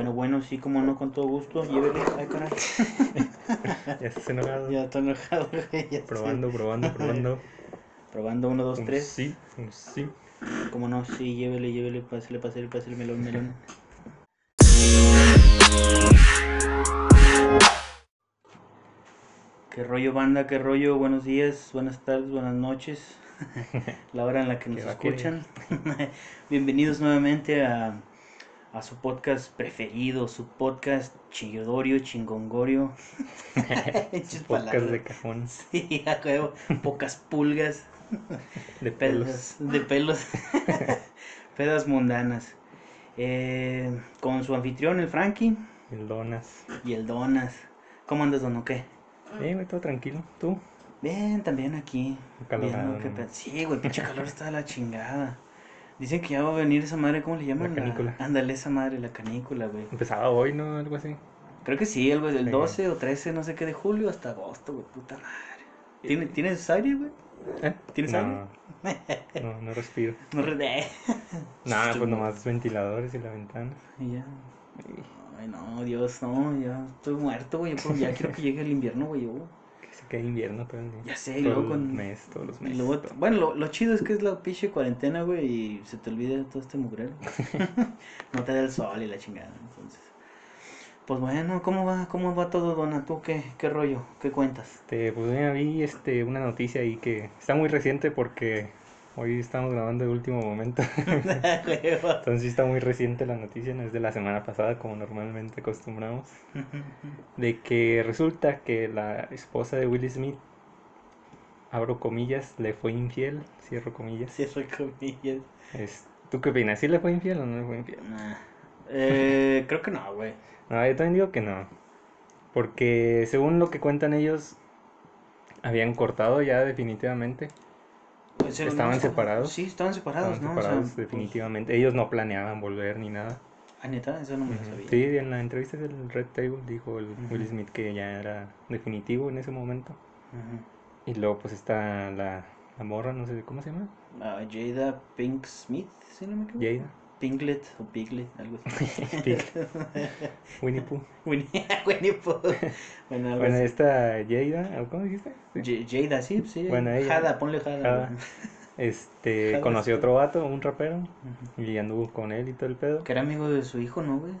Bueno, bueno, sí, como no, con todo gusto. Llévele. Ay, caray. Ya estás enojado. Ya está enojado, güey. ya sé. Probando, probando, probando. Probando, uno, dos, Un tres. Sí, un sí. Como no, sí, llévele, llévele, pásele, pásele, pásele, melón, melón. Qué rollo, banda, qué rollo. Buenos días, buenas tardes, buenas noches. La hora en la que nos escuchan. Bienvenidos nuevamente a, a su podcast preferido, su podcast chillodorio, chingongorio. Podcast palabras. de cajón. Sí, a huevo. Pocas pulgas. De pelos. De pelos. Pedas mundanas. Eh, con su anfitrión, el Frankie, El donas. y el Donas. ¿Cómo andas, Don? ¿O qué? Güey, todo tranquilo. ¿Tú? Bien, también aquí. Acalorado, viendo qué ¿no? pe- Sí, güey, pinche calor está de la chingada. Dicen que ya va a venir esa madre, ¿cómo le llaman? canícula. Ándale, esa madre, la canícula, güey. Empezaba hoy, ¿no? Algo así. Creo que sí, algo del Sí. 12 o 13, no sé qué, de julio hasta agosto, güey, puta madre. ¿Tiene- ¿Tienes aire, güey? ¿Eh? ¿Tienes no, aire? no, no respiro. No re- Nada, pues nomás ventiladores y la ventana. Y ya. Ay, no, Dios, no, ya estoy muerto, güey. Ya quiero que llegue el invierno, güey. yo. Queda invierno todo el día. Ya sé, y luego el con- mes, todos los meses. luego, bueno, lo, lo chido es que es la pinche cuarentena, güey, y se te olvida todo este mugrero. no te da el sol y la chingada, entonces. Pues bueno, ¿cómo va? ¿Cómo va todo, Dona? ¿Tú qué, qué rollo? ¿Qué cuentas? Este, pues mira, vi este, una noticia ahí que está muy reciente porque hoy estamos grabando de último momento. Huevo. Entonces está muy reciente la noticia, no es de la semana pasada como normalmente acostumbramos. De que resulta que la esposa de Will Smith, abro comillas, le fue infiel, cierro comillas. Cierro comillas. Es, ¿Tú qué opinas? ¿Sí le fue infiel o no le fue infiel? Nah. Eh, creo que no, güey. No, yo también digo que no. Porque según lo que cuentan ellos, habían cortado ya definitivamente. Pues, ¿Estaban no, separados? Sí, estaban separados, Estaban ¿no? O sea, separados pues, definitivamente. Ellos no planeaban volver ni nada. ah, neta, eso no me lo sabía. Sí, en la entrevista del Red Table dijo el Will. Smith que ya era definitivo en ese momento. Y luego pues está la, la morra, no sé cómo se llama. Ah, Jada Pink Smith, si no me equivoco. Jada. Pinklet o Piglet, algo así. Winnie Pooh. Winnie Winnie Pooh. Bueno, algo Bueno, esta Jada, ¿o ¿cómo dijiste? J- Jada, sí, sí. Bueno, ella- Jada, ponle Jada. Este, Jada conoció Smith. otro vato, un rapero, y anduvo con él y todo el pedo. Que era amigo de su hijo, ¿no, güey?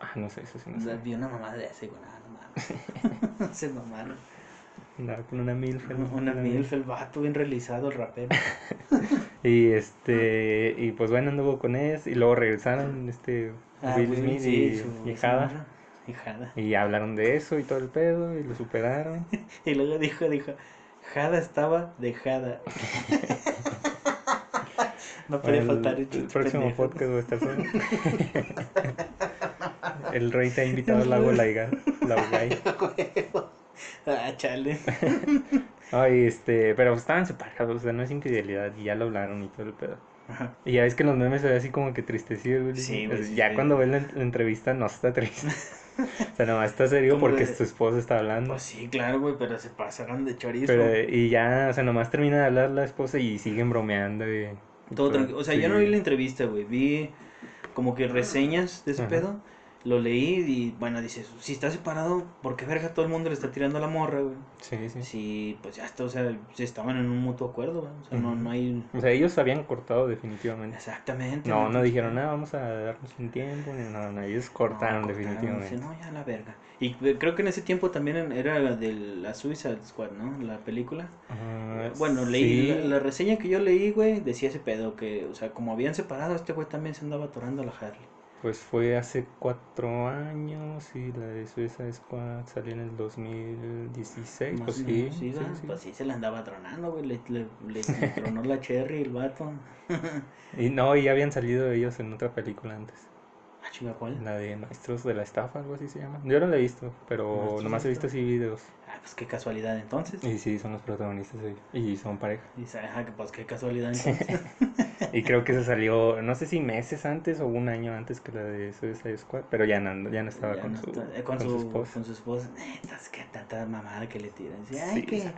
Ah, no sé, eso sí no O sea, sé. Vi una mamá de ese, güey. nada, no mames. Se mamaron. Con una milf. Una milf, el vato bien realizado, el rapero. Y este, y pues bueno, anduvo con él, y luego regresaron, este, Ah, Will Smith sí, y, Jada. Y Jada. Y hablaron de eso y todo el pedo, y lo superaron. Y luego dijo, dijo, Jada estaba dejada. no puede el, faltar el próximo pendejo. podcast va a estar solo. el rey te ha invitado al lago Laiga, Laugay. ah, chale. Ay, este, pero estaban separados, o sea, no es infidelidad, y ya lo hablaron y todo el pedo. Ajá. Y ya ves que los memes se ve así como que tristecido, güey. Sí, Pues güey, sí, ya sí. cuando ves la, en- la entrevista no está triste. o sea, nomás está serio porque de- su esposa está hablando. Pues sí, claro, güey, pero se pasaron de chorizo. Pero, y ya, o sea, nomás termina de hablar la esposa y siguen bromeando y... y Todo tranquilo. O sea, sí. yo no vi la entrevista, güey. Vi como que reseñas de ese Ajá. pedo. Lo leí y, bueno, dices, si está separado, ¿por qué verga todo el mundo le está tirando a la morra, güey? Sí, sí. Si, pues ya está, o sea, estaban en un mutuo acuerdo, güey. O sea, no, no hay... O sea, ellos habían cortado definitivamente. Exactamente. No, güey. no dijeron nada, vamos a darnos un tiempo. ni nada, no, ellos cortaron No, definitivamente. sí, no, ya la verga. Y eh, creo que en ese tiempo también era la de la Suicide Squad, ¿no? La película. Ah, Bueno, leí sí. la, la reseña que yo leí, güey, decía ese pedo que, o sea, como habían separado, este güey también se andaba atorando a la Harley. Pues fue hace cuatro años y la de Suicide Squad salió en el 2016. Más Pues sí, sí, sí. Pues sí, se la andaba tronando, güey, le, le, le- le tronó la cherry el vato. Y no, y ya habían salido ellos en otra película antes. La de Maestros de la Estafa, algo así se llama. Yo no la he visto, pero Maestros nomás he visto así videos. Ah, pues qué casualidad entonces. Y sí, son los protagonistas ahí. Y son pareja. Y ajá, pues qué casualidad entonces. Y creo que se salió, no sé si meses antes o un año antes que la de Suicide Squad, pero ya no, ya no estaba Ya con, no su, está- eh, con, su, esposa. Con su esposa. Neta, es que tanta mamada que le tiran. Ay, Sí, que, ay,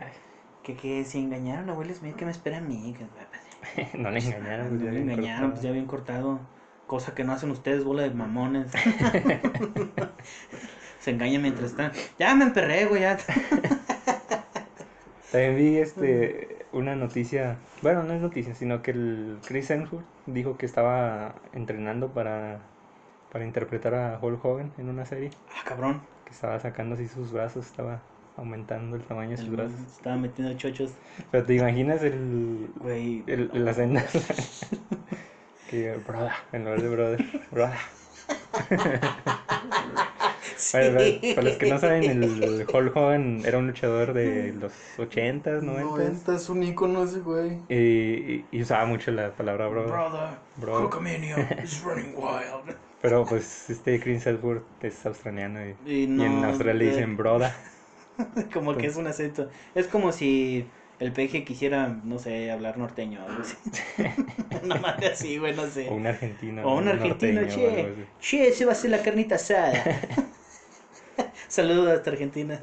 que, que si engañaron a Will Smith, que me espera a mí. Que, no le engañaron, pues, no ya le engañaron, pues ya habían cortado. Cosa que no hacen ustedes, bola de mamones. Se engañan mientras están. Ya me emperré, güey, ya. También vi este una noticia, bueno, no es noticia, sino que el Chris Hemsworth dijo que estaba entrenando para, para interpretar a Hulk Hogan en una serie, Ah, cabrón. que estaba sacando así sus brazos, estaba aumentando el tamaño de sus El- brazos. Estaba metiendo chochos. Pero te imaginas el, Güey. el, la que broda, en lugar de brother, broda. Para, para- para los que no saben, el Hulk Hogan era un luchador de los 80s, 90s. es un icono ese güey. Y, y- y usaba mucho la palabra brother. Brother, Brother. Hulkamania is running wild. Pero pues este Chris Hemsworth es australiano y, Y, y no, en Australia de- dicen broda. Como que es un acento. Es como si el peje quisiera, no sé, hablar norteño o algo así. Güey, no sé. O un argentino. O un argentino, norteño o che. Che, ese va a ser la carnita asada. Saludos hasta Argentina.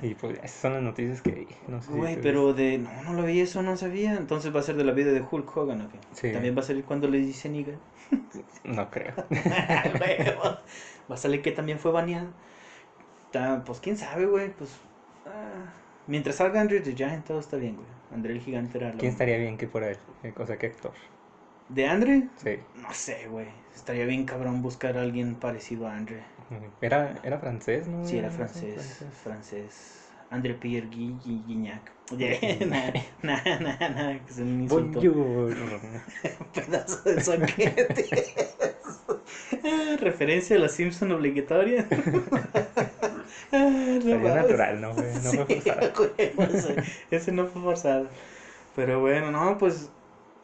Y pues esas son las noticias que no sé Güey, pero de. No, no lo vi eso, no sabía. Entonces va a ser de la vida de Hulk Hogan, ¿o qué? Sí. También va a salir cuando le dice niga. No creo. Va a salir que también fue baneado. Pues quién sabe, güey. Pues. ah, Mientras salga Andrew the Giant, todo está bien, güey. André el gigante era lo- ¿Quién estaría bien que fuera él? Eh, O sea, ¿qué actor? ¿De Andre? Sí. No sé, güey. Estaría bien cabrón buscar a alguien parecido a Andre. Era, era francés, ¿no? Sí, era sé, francés. Francés. André Pierre Gui- Gui- Guignac. Nah, nah, nah, que es un insulto. Bonjour. Pedazo de soquete. Referencia a los Simpson obligatoria. No Salió natural, ¿no? güey? No fue forzado. ese no fue forzado. Pero bueno, no, pues.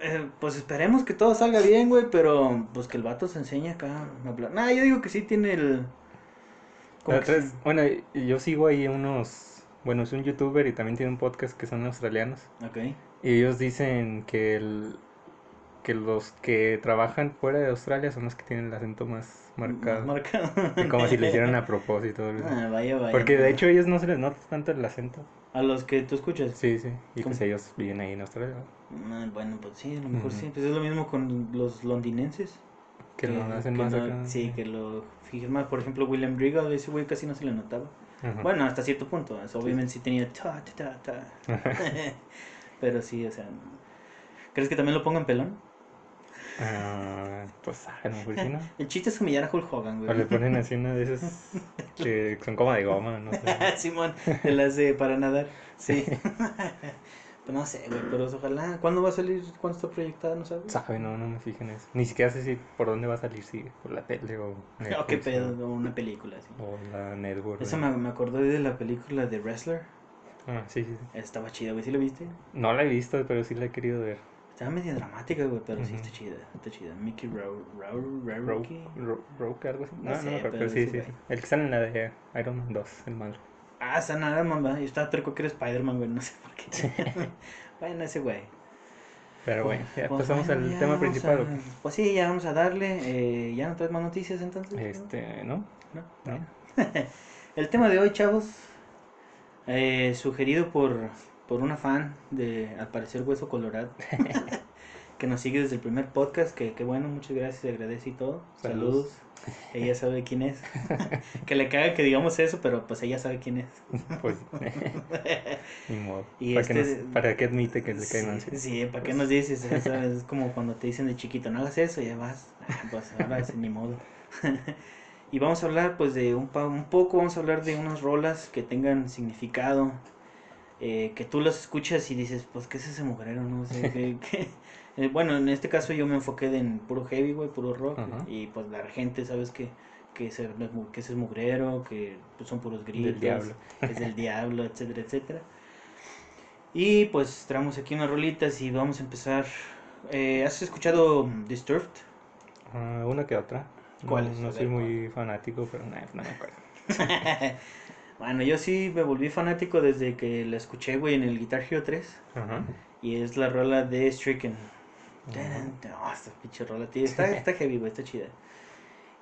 eh, pues esperemos que todo salga bien, güey. Pero pues que el vato se enseñe acá a hablar. Nah, yo digo que sí tiene el. que bueno, yo sigo ahí unos. Bueno, es un youtuber y también tiene un podcast que son australianos. Ok. Y ellos dicen que el, que los que trabajan fuera de Australia son los que tienen el acento más marcado. Más marcado. Y como si lo hicieran a propósito. Ah, vaya, vaya. Porque de hecho a ellos no se les nota tanto el acento. A los que tú escuchas. Sí, sí. Y ¿Cómo? pues ellos viven ahí en Australia. ¿no? Ah, bueno, pues sí, a lo mejor sí. Pues es lo mismo con los londinenses. Que lo hacen que más no- acá. Sí, que lo fijes más. Por ejemplo, William Regal, ese güey casi no se le notaba. Bueno, hasta cierto punto. obviamente sí tenía ta, ta, ta, ta. Pero sí, o sea. ¿Crees que también lo pongan pelón? Ah, pues a lo mejor sí, ¿no? El chiste es humillar a Hulk Hogan, O le güey. ponen así una de esas que son como de goma, no sé. Simón, de las de para nadar. Sí. pues no sé, güey, pero ojalá. ¿Cuándo va a salir? ¿Cuándo está proyectada? ¿No sabes? Sabe, no, no me fijo en eso. Ni siquiera sé si por dónde va a salir, si por la tele o Oh, qué Netflix, pedo, o- una película así. O la network. Eso me, me acordé de la película de Wrestler. Ah, sí, sí, sí. Estaba chida, güey. ¿Sí la viste? No la he visto, pero sí la he querido ver. Estaba media dramática, güey, pero sí Ujú. está chida. Está chida. Mickey Rowe. Rowe, Rowe, algo así. No No, no, sé, acuerdo, pero pero sí, sí, sí. El que sale en la de Iron Man 2, el malo. Ah, San Adam, va. Yo estaba terco que era Spider-Man, güey. No sé por qué. bueno, ese güey. Pero bueno, ya Pues pasamos bueno, al ya tema principal. a-. Pues sí, ya vamos a darle. Eh, ¿Ya no traes más noticias entonces? Este, ¿no? ¿No? ¿No? El tema de hoy, chavos, eh, sugerido por, por una fan de, al parecer, Hueso Colorado, que nos sigue desde el primer podcast, que, que bueno, muchas gracias, se agradece y todo. Saludos. Saludos. Ella sabe quién es. que le caga que digamos eso, pero pues ella sabe quién es. Pues, ni modo. Y ¿Para, que este- nos- ¿Para qué admite que le cae? Sí, sí, ¿para qué nos dices? Sabes, Es como cuando te dicen de chiquito, no hagas eso, ya vas. Ah, Pues ahora es ni modo. y vamos a hablar, pues, de un, pa- un poco, vamos a hablar de unas rolas que tengan significado, eh, que tú las escuchas y dices, pues, ¿qué es ese mugrero? No sé, ¿qué- qué? Eh, bueno, en este caso yo me enfoqué en puro heavy, güey, puro rock, Ajá. y pues la gente, ¿sabes que que ese, que ese es mugrero, que pues, son puros gritos, diablo. que es del diablo, etcétera, etcétera. Y pues traemos aquí unas rolitas y vamos a empezar. Eh, ¿Has escuchado Disturbed? Ah, una que otra. ¿Cuál No, soy muy fanático, pero nah, no me acuerdo. bueno, yo sí me volví fanático desde que la escuché, güey, en el Guitar Hero 3. Ajá. Y es la rola de Stricken. Oh, esta pinche rola, tío. Está, está heavy, güey, está chida.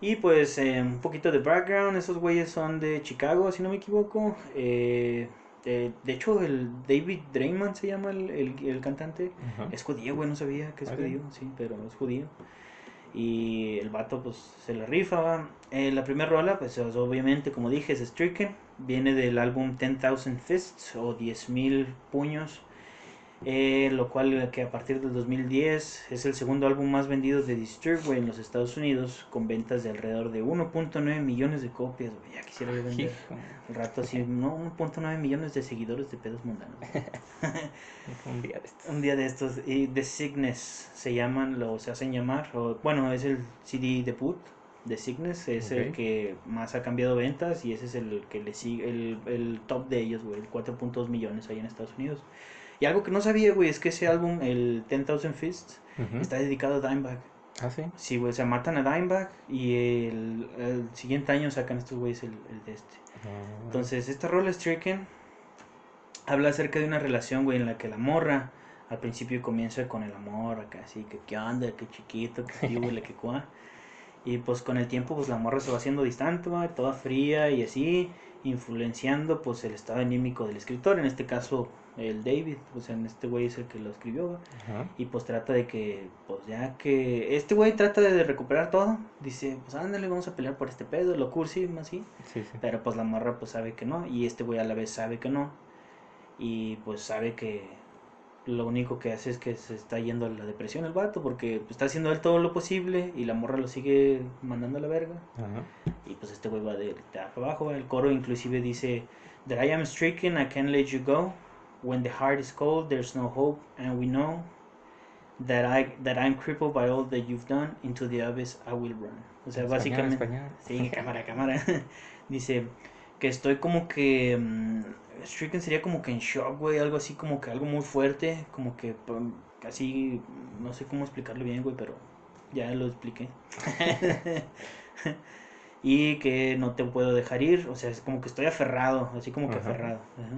Y pues eh, un poquito de background. Esos güeyes son de Chicago, si no me equivoco. Eh, de, de hecho, el David Draymond se llama el, el, el cantante. Es judío, güey, no sabía que es judío, sí, pero es judío. Y el vato pues se la rifa. Eh, la primera rola, pues es- obviamente, como dije, es Stricken. Viene del álbum 10,000 Fists o 10.000 puños. eh, lo cual que a partir del 2010 es el segundo álbum más vendido de Disturbed en los Estados Unidos con ventas de alrededor de 1.9 millones de copias. Ya quisiera vender Hijo, al rato así, no, 1.9 millones de seguidores de pedos mundanos. un día de estos. Un día de estos, y The Sickness se llaman, lo se hacen llamar, o, bueno, es el CD debut. The Sickness es el Ok. que más ha cambiado ventas y ese es el que le sigue, el, el top de ellos, güey, el 4.2 millones ahí en Estados Unidos. Y algo que no sabía, güey, es que ese álbum, el 10,000 Fists, Ujú. está dedicado a Dimebag. Ah, sí. Sí, güey, se matan a Dimebag y el, el siguiente año sacan estos güeyes el, el de este. Ah, Entonces, esta rola Stricken habla acerca de una relación, güey, en la que la morra al principio comienza con el amor, acá así, que qué onda, qué chiquito, que qué huele, que cuá. Y pues con el tiempo, pues la morra se va haciendo distante, güey, toda fría y así, influenciando pues el estado anímico del escritor, en este caso el David, pues en este güey es el que lo escribió. Y pues trata de que, pues ya que este güey trata de recuperar todo, dice, pues ándale, vamos a pelear por este pedo, lo cursi, así. Sí, sí. Pero pues la morra pues sabe que no y este güey a la vez sabe que no. Y pues sabe que lo único que hace es que se está yendo a la depresión el vato porque pues, está haciendo él todo lo posible y la morra lo sigue mandando a la verga. Ajá. Y pues este güey va de, de abajo. El coro inclusive dice, That I am stricken, I can't let you go. When the heart is cold, there's no hope, and we know that I that I'm crippled by all that you've done. Into the abyss I will run. O sea, básicamente... español. Sí, cámara, cámara. Dice que estoy como que. mm, Stricken sería como que en shock, güey. Algo así como que algo muy fuerte. Como que casi. No sé cómo explicarlo bien, güey, pero ya lo expliqué. y que no te puedo dejar ir. O sea, es como que estoy aferrado. Así como que Ajá. aferrado. ajá.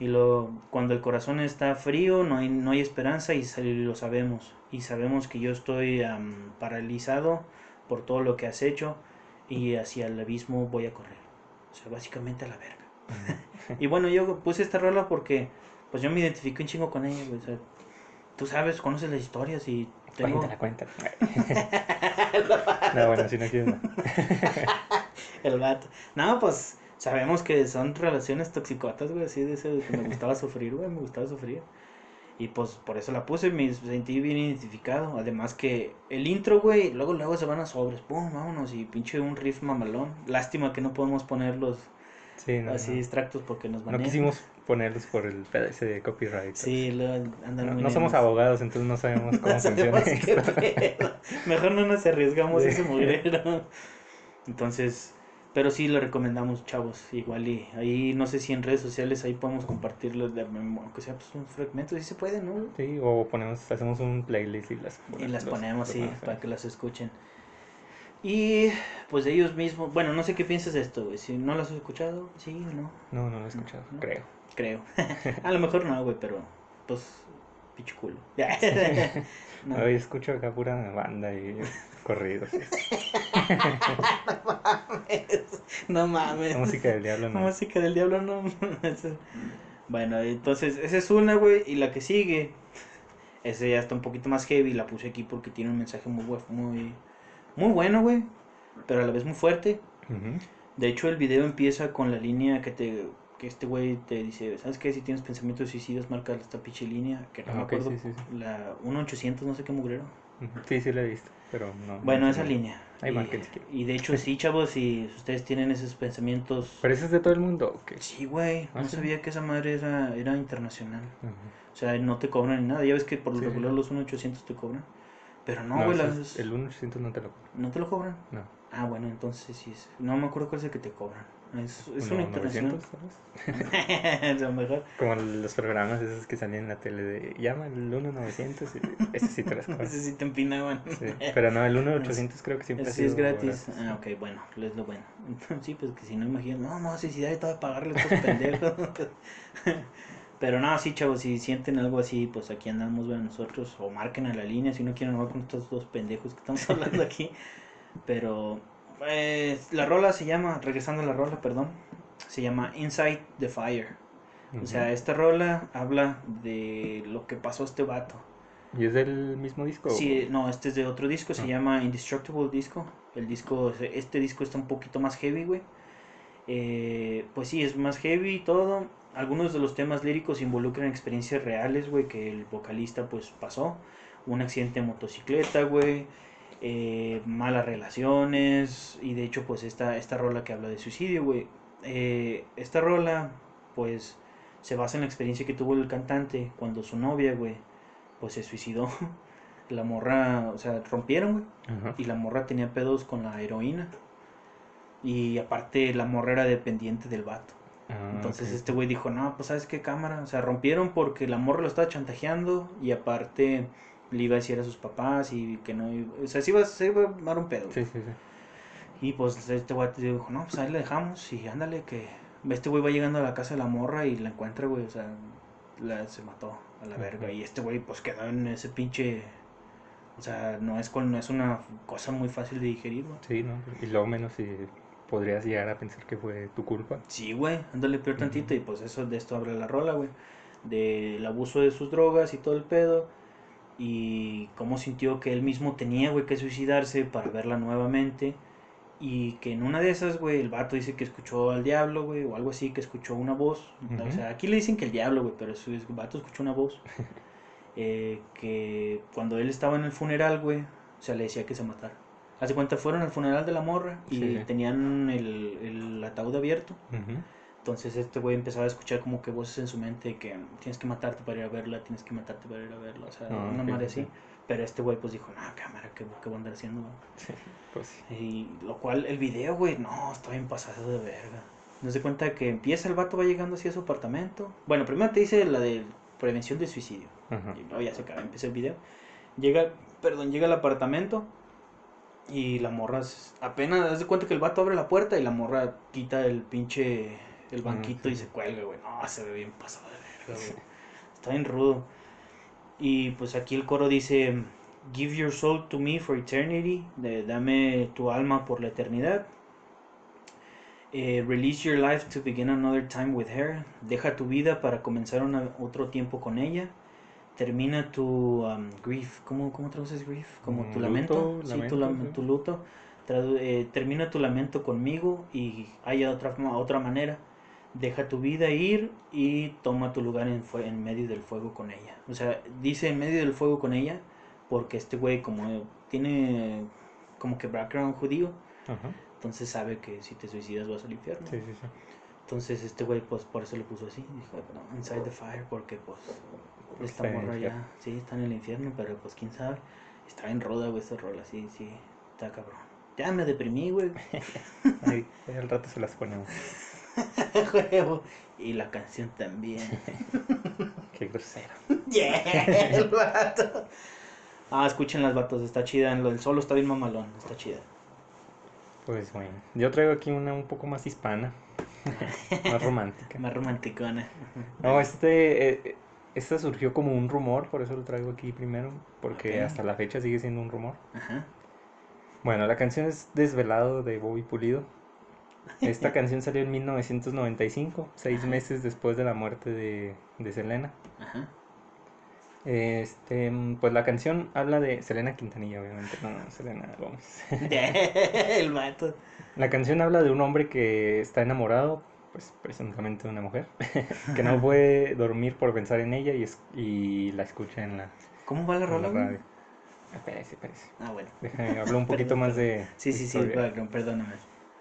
Y lo, cuando el corazón está frío, no hay, no hay esperanza y lo sabemos. Y sabemos que yo estoy am, paralizado por todo lo que has hecho y hacia el abismo voy a correr. O sea, básicamente a la verga. y bueno, yo puse esta rola porque pues yo me identifiqué un chingo con ella, güey. O sea, tú sabes, conoces las historias y tengo Cuéntala, cuéntala. no, bueno, si no quieres, no. el vato. No, pues sabemos que son relaciones toxicotas, güey, así de ese que me gustaba sufrir, güey, me gustaba sufrir. Y pues por eso la puse, me sentí bien identificado. Además que el intro, güey, luego luego se van a sobres, pum, vámonos, y pinche un riff mamalón. Lástima que no podemos ponerlos Sí, no, así no. extractos porque nos van No quisimos ponerlos por el pedazo de copyright. Sí, luego andan No, muy no somos abogados, entonces no sabemos cómo funciona sabemos esto. Mejor no nos arriesgamos Sí. ese mugrero. Entonces, pero sí lo recomendamos, chavos. Igual y ahí no sé si en redes sociales ahí podemos compartirlo, de, aunque sea pues un fragmento, sí se puede, ¿no? Sí, o ponemos, hacemos un playlist y las, Y las ponemos, los sí, ponemos para que las escuchen. Y pues ellos mismos, bueno, no sé qué piensas de esto, güey. Si no las has escuchado, sí o no, No, no lo he escuchado, No. creo. creo. A lo mejor no, güey, pero pues, picho culo. No. Hoy escucho acá pura banda y corridos. no mames. La música del diablo no. Música del diablo, no. Bueno, entonces, esa es una, güey. Y la que sigue, esa ya está un poquito más heavy. La puse aquí porque tiene un mensaje muy, muy, muy bueno, güey. Pero a la vez muy fuerte. De hecho, el video empieza con la línea que te que este güey te dice, ¿sabes qué? Si tienes pensamientos suicidas, marca esta pinche línea, que no Ah, me acuerdo, sí, sí, sí. la 1800, no sé qué mugrero. Sí, sí lo he visto, pero no. Bueno, no esa línea. Ahí y, y de hecho, sí, chavos, si ustedes tienen esos pensamientos... ¿Pero ese es de todo el mundo o qué? Sí, güey, ¿Ah, no sabía que esa madre era, era internacional. O sea, no te cobran ni nada. Ya ves que por lo regular los 1800 te cobran. Pero no, No, güey, ese las- el 1800 no te lo cobro. no te lo cobran. No. Ah, bueno, entonces sí es. No me acuerdo cuál es el que te cobran. Es, es una internacional. 900, ¿sabes? a lo mejor. Como los programas esos que salían en la tele de llama al 1900 y ese sí te las cobran. Ese sí te empinaban. Sí, pero no, el 1800 creo que siempre ha Sí, es sido gratis. Ah, ok, bueno, es lo bueno. Sí, pues que si no imaginas, no, no, si de todo pagarle a estos pendejos. Pero no, sí, chavos, si sienten algo así, pues aquí andamos, bueno, nosotros, o marquen a la línea si no quieren hablar con estos dos pendejos que estamos hablando aquí. Pero pues, la rola se llama, regresando a la rola, perdón, se llama Inside the Fire. O sea, esta rola habla de lo que pasó a este vato. ¿Y es del mismo disco? Sí, no, este es de otro disco, se Ah. llama Indestructible Disco. El disco, este disco está un poquito más heavy, güey. Eh, pues sí, es más heavy y todo. Algunos de los temas líricos involucran experiencias reales, güey, que el vocalista pues pasó. Un accidente de motocicleta, güey. eh, malas relaciones. Y de hecho, pues esta, esta rola que habla de suicidio, güey. eh, esta rola, pues, se basa en la experiencia que tuvo el cantante cuando su novia, güey, pues se suicidó. La morra, o sea, rompieron, güey. Ajá. Y la morra tenía pedos con la heroína. Y aparte la morra era dependiente del vato. Ah, Entonces este güey dijo, no, pues sabes qué cámara. O sea, rompieron porque la morra lo estaba chantajeando y aparte le iba a decir a sus papás y que no iba... O sea, se iba, se iba a armar un pedo. Sí, sí, sí. Y pues este güey dijo, no, pues ahí le dejamos y ándale que... Este güey va llegando a la casa de la morra y la encuentra, güey, o sea, la, se mató a la verga. Y este güey pues quedó en ese pinche... O sea, no es, con, no es una cosa muy fácil de digerir, güey. Sí, ¿no? Y luego menos si podrías llegar a pensar que fue tu culpa. Sí, güey, ándale peor tantito y pues eso de esto habla la rola, güey. Del abuso de sus drogas y todo el pedo. Y cómo sintió que él mismo tenía, güey, que suicidarse para verla nuevamente. Y que en una de esas, güey, el vato dice que escuchó al diablo, güey, o algo así, que escuchó una voz. O sea, aquí le dicen que el diablo, güey, pero su el vato escuchó una voz. eh, que cuando él estaba en el funeral, güey, o sea, le decía que se matara. Hace cuenta, fueron al funeral de la morra y Sí, tenían el, el ataúd abierto. Ujú. Entonces este güey empezaba a escuchar como que voces en su mente que tienes que matarte para ir a verla, tienes que matarte para ir a verla, o sea, Ah, una madre así. Pero este güey pues dijo, no, cámara, ¿qué, qué voy a andar haciendo? güey?". Sí, pues sí. Y lo cual, el video, güey, no, está bien pasado de verga. No se cuenta que empieza el vato, va llegando así a su apartamento. Bueno, primero te dice la de prevención de suicidio. Ajá. Y luego ya se acaba, empieza el video. Llega, perdón, llega al apartamento y la morra apenas haz de cuenta que el vato abre la puerta y la morra quita el pinche el Ah, banquito sí. y se cuelga, güey. No, se ve bien pasado de verga, güey. Está bien rudo. Y pues aquí el coro dice Give your soul to me for eternity. De, dame tu alma por la eternidad. Eh, release your life to begin another time with her. Deja tu vida para comenzar una- otro tiempo con ella. Termina tu um, grief. ¿Cómo, ¿Cómo traduces grief? Como tu Mm, lamento. sí, tu, lamento, lam- sí. tu luto. Tradu- eh, termina tu lamento conmigo y haya otra, otra manera. Deja tu vida ir y toma tu lugar en, en medio del fuego con ella. O sea, dice en medio del fuego con ella porque este güey como tiene como que background judío, Ajá. entonces sabe que si te suicidas vas al infierno. Sí, sí, sí. Entonces este güey pues por eso lo puso así, dijo, no, Inside the Fire porque pues esta Está en el morra ya, sí, está en el infierno, pero pues quién sabe. Está en roda, güey, esa rola, sí, sí, está cabrón. Ya me deprimí, güey. Ahí al rato se las ponemos. Y la canción también. Qué grosero. yeah, el vato. Ah, escuchen las vatos, está chida. El solo está bien mamalón, está chida. Pues bueno, yo traigo aquí una un poco más hispana, más romántica. Más romanticona. No, este, eh, esta surgió como un rumor, por eso lo traigo aquí primero, porque hasta la fecha sigue siendo un rumor. Ajá. Bueno, la canción es Desvelado de Bobby Pulido. Esta canción salió en 1995, seis Ajá. meses después de la muerte de, de Selena. Ajá. Este, pues la canción habla de Selena Quintanilla, obviamente, no, no, Selena Gómez. el vato. La canción habla de un hombre que está enamorado, pues presuntamente una mujer, que no puede dormir por pensar en ella y, es- y la escucha en la, ¿Cómo va la rola, la radio. Espérese, espérese. Ah, bueno. Déjame hablar un poquito más de Sí, sí, sí, perdóname.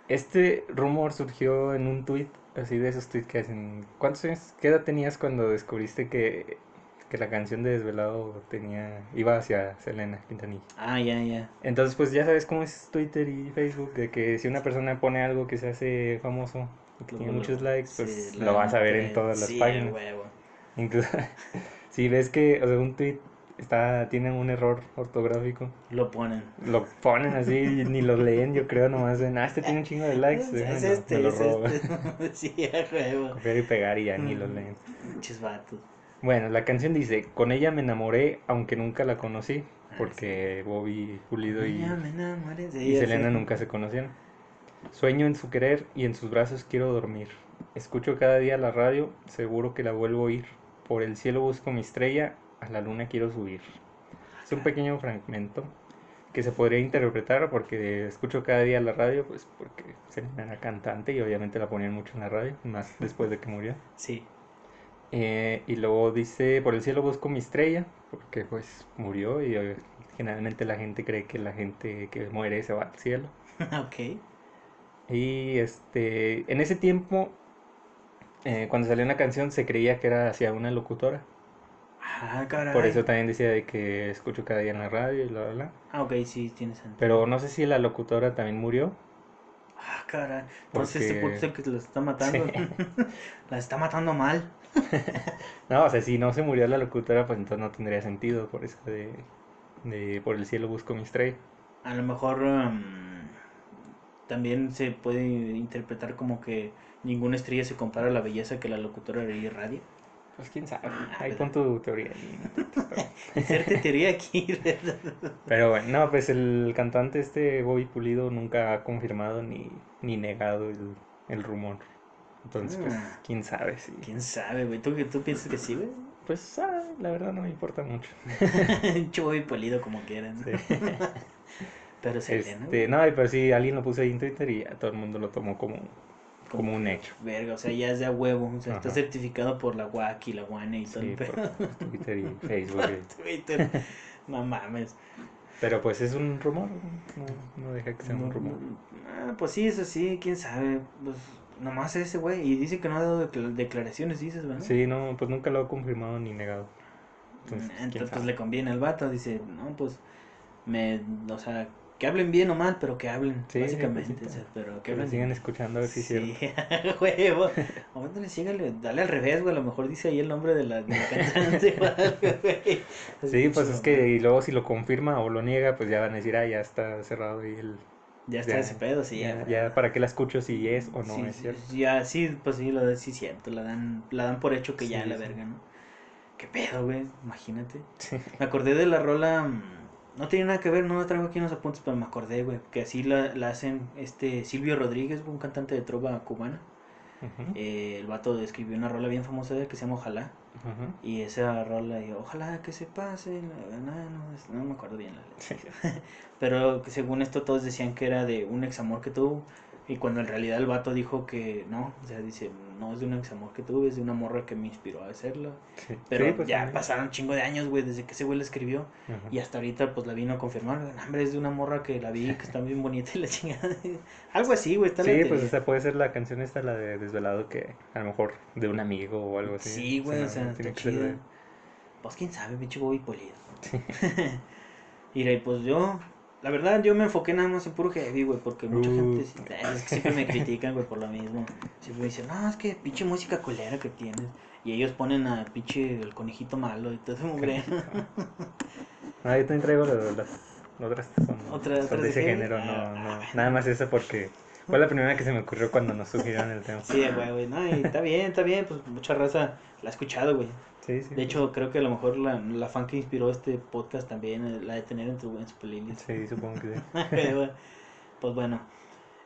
Este rumor surgió en un tweet, así de esos tweets que hacen. ¿Cuántos años, qué edad tenías cuando descubriste que, que la canción de Desvelado tenía, iba hacia Selena Quintanilla? Ah, ya, ya. Entonces, pues ya sabes cómo es Twitter y Facebook, de que si una persona pone algo que se hace famoso tiene muchos likes, pues sí, lo vas a ver en todas las sí, páginas. huevo. Incluso, si ves que, o sea, un tweet está, tiene un error ortográfico, Lo ponen. lo ponen así ni lo leen, yo creo, nomás ven, ah, este tiene un chingo de likes, es, déjame es lo- este, me lo es robo. este. sí, huevo. Copiar y pegar y ya ni lo leen. Pinches vatos. Bueno, la canción dice, con ella me enamoré, aunque nunca la conocí, Ah, porque Bobby Pulido y, y Selena sí. nunca se conocieron. Sueño en su querer y en sus brazos quiero dormir. Escucho cada día la radio, seguro que la vuelvo a oír. Por el cielo busco mi estrella, a la luna quiero subir. Es un pequeño fragmento que se podría interpretar porque escucho cada día la radio, pues porque era cantante y obviamente la ponían mucho en la radio, más después de que murió. Sí. Eh, y luego dice, por el cielo busco mi estrella, porque pues murió y eh, generalmente la gente cree que la gente que muere se va al cielo. ok. Y este, en ese tiempo, eh, cuando salió una canción, se creía que era hacia una locutora. Ah, caray. Por eso también decía de que escucho cada día en la radio y bla, bla, bla. Ah, ok, sí, tiene sentido. Pero no sé si la locutora también murió. Ah, caray. Entonces este puto es el que la está matando. la está matando mal. No, o sea, si no se murió la locutora, pues entonces no tendría sentido. Por eso de, de por el cielo busco mi estrella. A lo mejor um, también se puede interpretar como que ninguna estrella se compara a la belleza que la locutora de radio. Pues quién sabe. Ah, Ahí pon tu teoría. Hacerte teoría aquí. Pero bueno, no, pues el cantante este Bobby Pulido nunca ha confirmado ni, ni negado el, el rumor. Entonces, pues, Ah. quién sabe. ¿Quién sabe, güey? ¿Tú, ¿Tú piensas que sí, güey? Pues, ah, la verdad no me importa mucho. Chubo y polido como quieran. Sí. Pero se ¿no? Este, no, y pero sí, alguien lo puso ahí en Twitter y todo el mundo lo tomó como, como un hecho. Verga, o sea, ya es de a huevo. O sea, está certificado por la WAC y la WANE y todo Sí, el por pedo. Twitter y Facebook. Twitter. No mames. Pero pues es un rumor, no, no deja que sea un No, rumor. Ah, pues sí, eso sí, quién sabe. Pues nomás ese güey. Y dice que no ha dado decla- declaraciones, dices, ¿verdad? Sí, no, pues nunca lo ha confirmado ni negado. Entonces, Mm, quién Entonces, pues le conviene al vato. Dice, no, pues, me, o sea, que hablen bien o mal, pero que hablen, Sí, básicamente. sí, o sea, pero que hablen sigan escuchando a ver si. Sí, huevo. Ahorita le sígale, dale al revés, güey. A lo mejor dice ahí el nombre de la, de la cantante o algo, güey. Sí, pues es que y luego si lo confirma o lo niega, pues ya van a decir, ah, ya está cerrado y el... Ya está ya- ese pedo, sí. ya, ya, para qué la escucho si es o no sí, es cierto. Ya, sí, pues sí, lo sí cierto. La dan, la dan por hecho que ya la verga, ¿no? ¿Qué pedo, güey? Imagínate. Sí. Me acordé de la rola. No tiene nada que ver, no traigo aquí en los apuntes, pero me acordé, güey. Que así la, la hacen este Silvio Rodríguez, un cantante de trova cubana. Eh, el vato escribió una rola bien famosa de que se llama Ojalá. Y esa rola, y, ojalá que se pase. No, no, no me acuerdo bien la letra. Pero que según esto todos decían que era de un examor que tuvo. Y cuando en realidad el vato dijo que no, o sea, dice, no es de un examor que tuve, es de una morra que me inspiró a hacerla. Sí. Pero Sí, pues, ya también. pasaron un chingo de años, güey, desde que ese güey la escribió. Y hasta ahorita pues la vino a confirmar. "No, hombre, es de una morra que la vi, que está bien bonita y la chingada. algo así, güey, está la Sí, pues esa puede ser la canción esta, la de Desvelado, que a lo mejor de un amigo o algo así. Sí, güey, no, o sea, no está de- chida. Pues quién sabe, pinche Bobby Polido. Mira, y pues yo, la verdad, yo me enfoqué nada más en puro heavy, güey, porque mucha Uh. gente sí- es que siempre me critican, güey, por lo mismo. Siempre me dicen, no, es que pinche música culera que tienes. Y ellos ponen a pinche el conejito malo y todo eso, mugre. Ah, yo también traigo las otras son, Otra- son de ese género, no, ah, no, nada más esa porque fue la primera que se me ocurrió cuando nos sugirieron el tema. Sí, güey, güey, no, y está bien, está bien, pues mucha raza la ha escuchado, güey. Sí, sí. De hecho, creo que a lo mejor la, la fan que inspiró este podcast también eh, la de tener en, tu, en su playlist. Sí, supongo que sí. Pues bueno.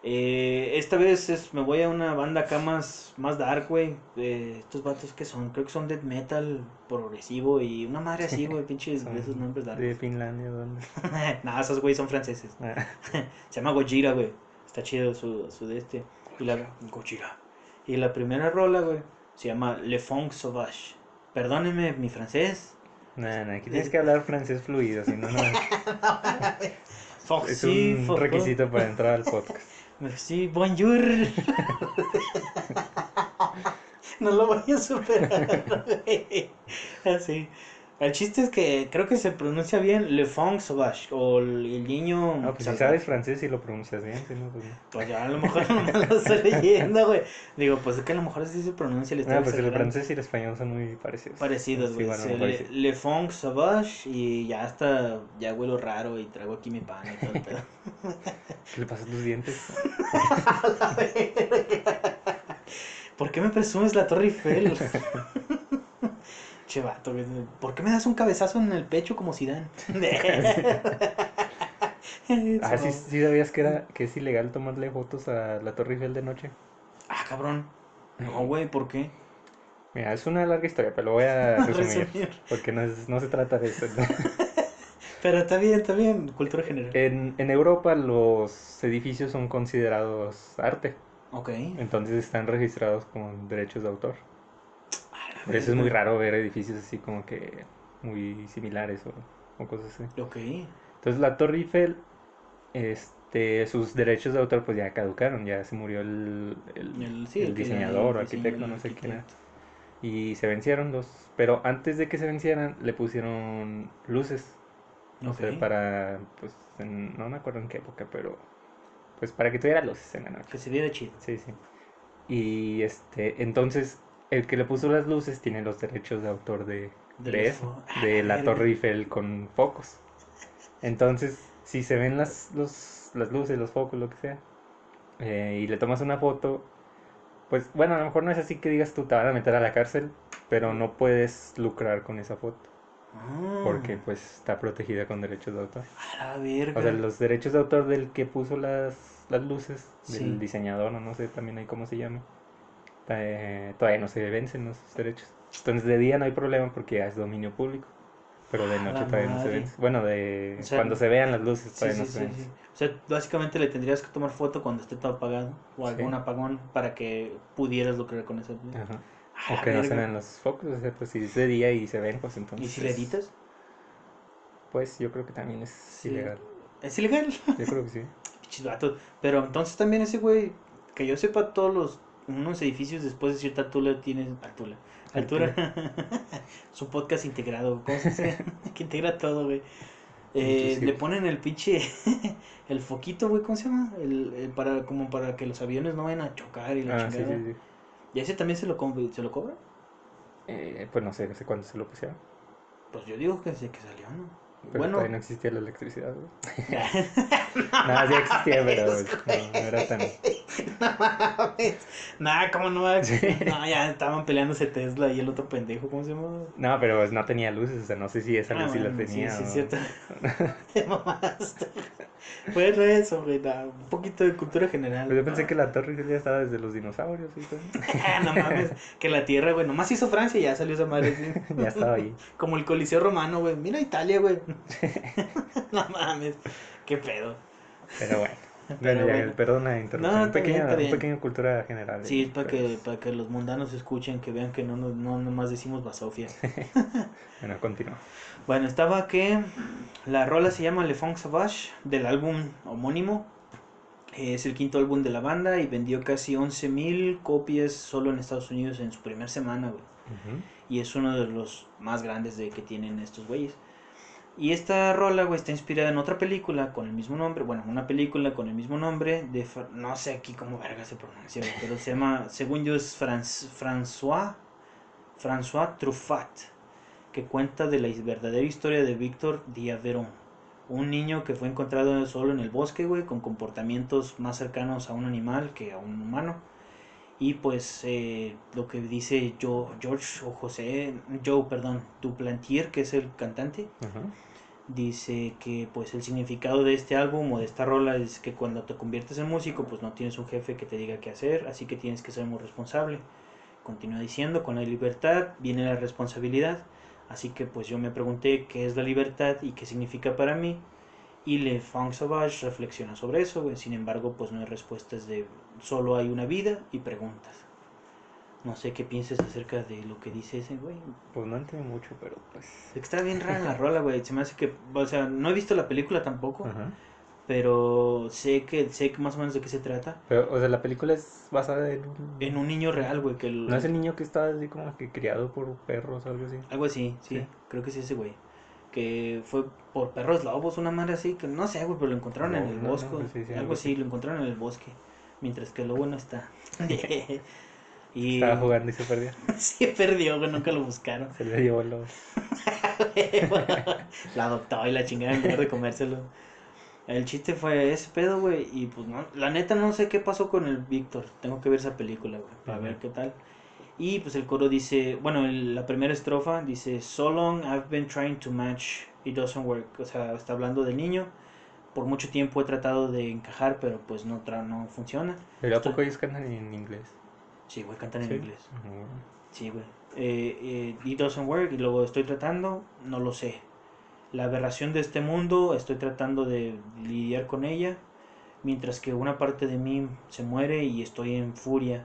Eh, esta vez es, me voy a una banda acá más, más dark, güey. Eh, estos vatos que son, creo que son death metal progresivo y una madre así, güey, pinches de esos nombres dark. De Finlandia, ¿dónde? no, esos güey son franceses. Ah, Se llama Gojira, güey. Está chido su, su de este. Y la Gojira. Y la primera rola, güey, se llama Le Funk Sauvage. Perdóneme mi francés. Nah, nah, aquí tienes que hablar francés fluido, si no, no. Es un requisito para entrar al podcast. Merci, bonjour. no lo voy a superar. Así. El chiste es que creo que se pronuncia bien Le Funk Sauvage o el, el niño. No, pues si sabes francés y lo pronuncias bien, si no, pues. Pues ya a lo mejor no me lo estoy leyendo, güey. Digo, pues es que a lo mejor así se pronuncia. Le estoy No, pues el francés y el español son muy parecidos. Parecidos, Sí, güey. bueno, Sí, le. Le Funk Sauvage y ya hasta. Ya huelo raro y traigo aquí mi pan y todo el pedo. ¿Qué le pasa a tus dientes? ¿Por qué me presumes la Torre Eiffel? Che vato, ¿por qué me das un cabezazo en el pecho como Zidane? Ah, sí, sí sabías que era que es ilegal tomarle fotos a la Torre Eiffel de noche. Ah, cabrón. No, güey, ¿por qué? Mira, es una larga historia, pero lo voy a resumir. Resumir. Porque no, es- no se trata de eso. Pero está bien, está bien, cultura general. En, en Europa los edificios son considerados arte, ok. entonces están registrados con derechos de autor. Por eso es muy raro ver edificios así como que muy similares o, o cosas así. Ok. Entonces la Torre Eiffel, este, sus derechos de autor pues ya caducaron, ya se murió el, el- El, sí, el el que- diseñador o arquitecto, no sé quién era. Y se vencieron los, pero antes de que se vencieran le pusieron luces, no sé, Ok. para, pues, en- no me acuerdo en qué época, pero pues para que tuviera luces en la noche. Que se viera chido. Sí, sí. Y este, entonces el que le puso las luces tiene los derechos de autor de, De eso, de Ah, la. Torre Eiffel con focos. Entonces, si se ven las, los, las luces, los focos, lo que sea, eh, y le tomas una foto, pues bueno, a lo mejor no es así que digas tú te van a meter a la cárcel, pero no puedes lucrar con esa foto, Ah, porque pues está protegida con derechos de autor. A la verga. O sea, los derechos de autor del que puso las, las luces, del Sí. diseñador, o no sé también ahí cómo se llame, eh, todavía no se vencen los derechos. Entonces de día no hay problema porque ya es dominio público, pero de noche todavía no se vence. Bueno, de O sea, cuando se vean las luces Sí, todavía sí, no se sí, sí. O sea, básicamente le tendrías que tomar foto cuando esté todo apagado o Sí. algún apagón para que pudieras lucrar con esa. Ajá. O que no se vean los focos, o sea, pues si es de día y se ven, pues entonces... ¿Y si le editas? Pues yo creo que también es Sí. ilegal. Es ilegal. Yo creo que sí. Pero entonces también ese güey, que yo sepa, todos los unos edificios después de cierta altura tienen altura. Altura. Su podcast integrado. ¿Cómo se dice? que integra todo, güey. Eh, le ponen el pinche el foquito, güey, ¿cómo se llama? El, el para como para que los aviones no vayan a chocar y la Ah, chingada. sí, sí. ¿Y ese también se lo se lo cobra? Eh, pues no sé, no sé cuándo se lo pusieron. Pues yo digo que desde que salió, ¿no? Pero bueno, todavía no existía la electricidad, güey. Nada, sí existía, pero no, no era tan... no mames. Nah, ¿cómo no? va a- No, ya estaban peleándose Tesla y el otro pendejo, ¿cómo se llama? No, pero pues, no tenía luces, o sea, no sé si esa Ah, luz sí la tenía. Sí, sí, o- cierto. Te mamaste. Bueno, eso, güey. un poquito de cultura general. Pues yo pensé que la Torre Eiffel ya estaba desde los dinosaurios y todo. no mames. Que la tierra, güey. Nomás hizo Francia y ya salió esa madre. ¿sí? ya estaba ahí. Como el Coliseo Romano, güey. Mira Italia, güey. no mames. Qué pedo. Pero bueno. Pero Bueno, perdona la interrupción. No, un, pequeño, un pequeño cultura general. Sí, es para que, Pues, para que los mundanos escuchen, que vean que no, no, no nomás decimos basofia. Bueno, continúa. Bueno, estaba que la rola se llama Le Funk Sauvage del álbum homónimo. Es el quinto álbum de la banda y vendió casi 11.000 copias solo en Estados Unidos en su primer semana, güey. Y es uno de los más grandes de que tienen estos güeyes. Y esta rola, güey, está inspirada en otra película con el mismo nombre. Bueno, una película con el mismo nombre de... No sé aquí cómo verga se pronuncia, pero se llama, según yo, es Franz- François, François Truffaut, que cuenta de la verdadera historia de Víctor Diaveron. Un niño que fue encontrado solo en el bosque, güey, con comportamientos más cercanos a un animal que a un humano. Y pues eh, lo que dice Joe, George o José, Joe, perdón, Duplantier, que es el cantante. Dice que pues el significado de este álbum o de esta rola es que cuando te conviertes en músico pues no tienes un jefe que te diga qué hacer, así que tienes que ser muy responsable. Continúa diciendo, con la libertad viene la responsabilidad, así que pues yo me pregunté qué es la libertad y qué significa para mí. Y Le Funk Sauvage reflexiona sobre eso, sin embargo pues no hay respuestas de solo hay una vida y preguntas. No sé qué pienses acerca de lo que dice ese güey. Pues no entiendo mucho, pero pues. Está bien rara la rola, güey. Se me hace que, o sea, no he visto la película tampoco, Ajá. pero sé que sé que más o menos de qué se trata. Pero, o sea, la película es basada en un. En un niño real, güey, que el- ¿No es el niño que está así como que criado por perros o algo así? algo así, sí, Sí. creo que es ese güey. Que fue por perros lobos, una madre así, que no sé, güey, pero lo encontraron en el no, no, bosque. pues sí, sí, algo algo así, lo encontraron en el bosque. Mientras que el lobo no está. y Estaba jugando y se perdió. sí perdió, güey, nunca lo buscaron. Se le llevó los. la adoptó y la chingada en lugar de comérselo. El chiste fue ese pedo, güey. Y pues no, la neta no sé qué pasó con el Víctor. Tengo que ver esa película, güey, para Ujú. ver qué tal. Y pues el coro dice, bueno, el- la primera estrofa dice, So long I've been trying to match, it doesn't work. O sea, está hablando del niño. Por mucho tiempo he tratado de encajar, pero pues no, tra no funciona. ¿Pero a poco ellos cantan en inglés? Sí, güey, cantan en ¿Sí? inglés. Ujú. Sí, güey. Eh, eh, it doesn't work y luego estoy tratando, no lo sé. la aberración de este mundo, estoy tratando de lidiar con ella, mientras que una parte de mí se muere y estoy en furia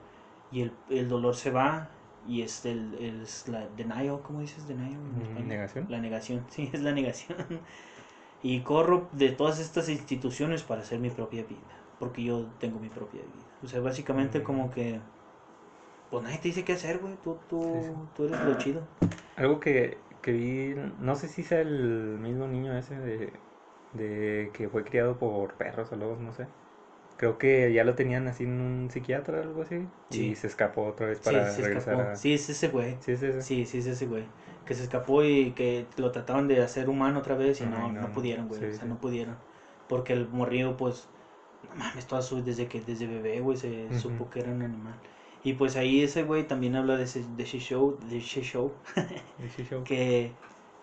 y el, el dolor se va y es, el, es la denial, ¿cómo dices denial? en Mm? ¿Negación? La negación, sí, es la negación. Y corro de todas estas instituciones para hacer mi propia vida, porque yo tengo mi propia vida. O sea, básicamente Mm. como que, pues nadie te dice qué hacer, güey, tú, tú, Sí, sí. tú eres lo chido. Algo que, que vi, no sé si sea el mismo niño ese de, de que fue criado por perros o lobos, no sé. Creo que ya lo tenían así en un psiquiatra o algo así. Sí. Y se escapó otra vez Sí, para se regresar escapó. a... Sí, es ese güey. Sí, es ese. Sí, sí, es ese güey. Que se escapó y que lo trataron de hacer humano otra vez y Ay, no, no, pudieron, güey. Sí, o sea, sí. no pudieron. Porque el morrillo, pues, no mames, toda su, desde que desde bebé, güey, se supo que era un animal. Y pues ahí ese güey también habla de ese, de ese show, de ese show, que,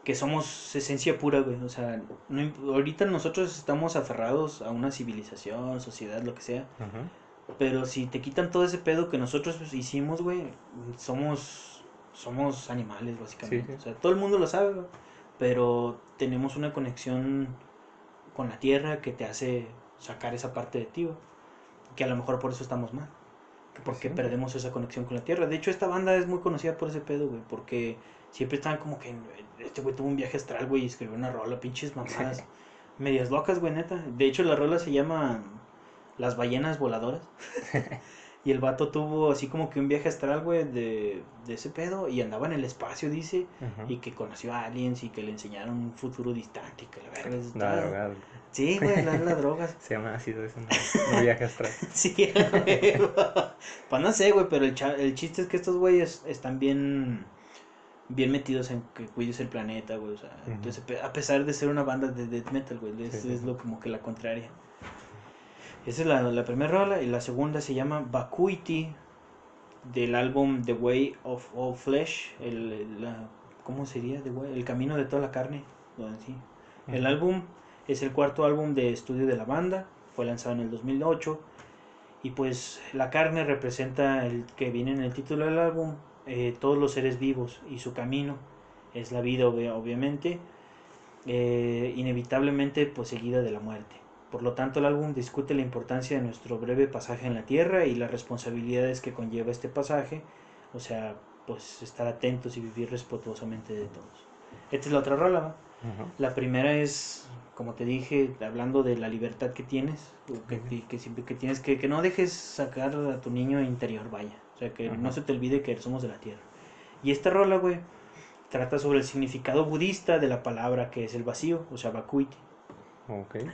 que somos esencia pura, güey. O sea, no ahorita nosotros estamos aferrados a una civilización, sociedad, lo que sea. Pero si te quitan todo ese pedo que nosotros hicimos, güey, somos, somos animales, básicamente. Sí, sí. O sea, todo el mundo lo sabe, güey, pero tenemos una conexión con la tierra que te hace sacar esa parte de ti, güey, que a lo mejor por eso estamos mal. Que Porque Sí. perdemos esa conexión con la tierra. De hecho, esta banda es muy conocida por ese pedo, güey. Porque siempre están como que. Este güey tuvo un viaje astral, güey, y escribió una rola, pinches mamadas. medias locas, güey, neta. De hecho, la rola se llama Las ballenas voladoras. y el vato tuvo así como que un viaje astral, güey, de, de ese pedo. Y andaba en el espacio, dice. Y que conoció a aliens y que le enseñaron un futuro distante. y Que la verga es La drogada. Sí, güey, las las drogas. Se llama ácido eso, no, no viaje astral. Sí, güey. Pues no sé, güey, pero el, cha- el chiste es que estos güeyes están bien bien metidos en que cuides el planeta, güey, o sea, entonces a pesar de ser una banda de death metal, güey, es, Sí, sí. es lo como que la contraria. Esa es la, la primera rola y la segunda se llama Vacuity del álbum The Way of All Flesh, el, la, ¿cómo sería? The Way- el camino de toda la carne, sí. El álbum es el cuarto álbum de estudio de la banda, fue lanzado en el 2008 y pues la carne representa el que viene en el título del álbum, eh, todos los seres vivos y su camino es la vida obvia- obviamente, eh, inevitablemente pues seguida de la muerte. Por lo tanto el álbum discute la importancia de nuestro breve pasaje en la tierra y las responsabilidades que conlleva este pasaje, o sea, pues estar atentos y vivir respetuosamente de todos. Esta es la otra rola. Ajá. La primera es, como te dije, hablando de la libertad que tienes, o que, que, que siempre que tienes que, que no dejes sacar a tu niño interior, vaya. O sea, que no se te olvide que somos de la tierra. Y esta rola, güey, trata sobre el significado budista de la palabra que es el vacío, o sea, vacuity.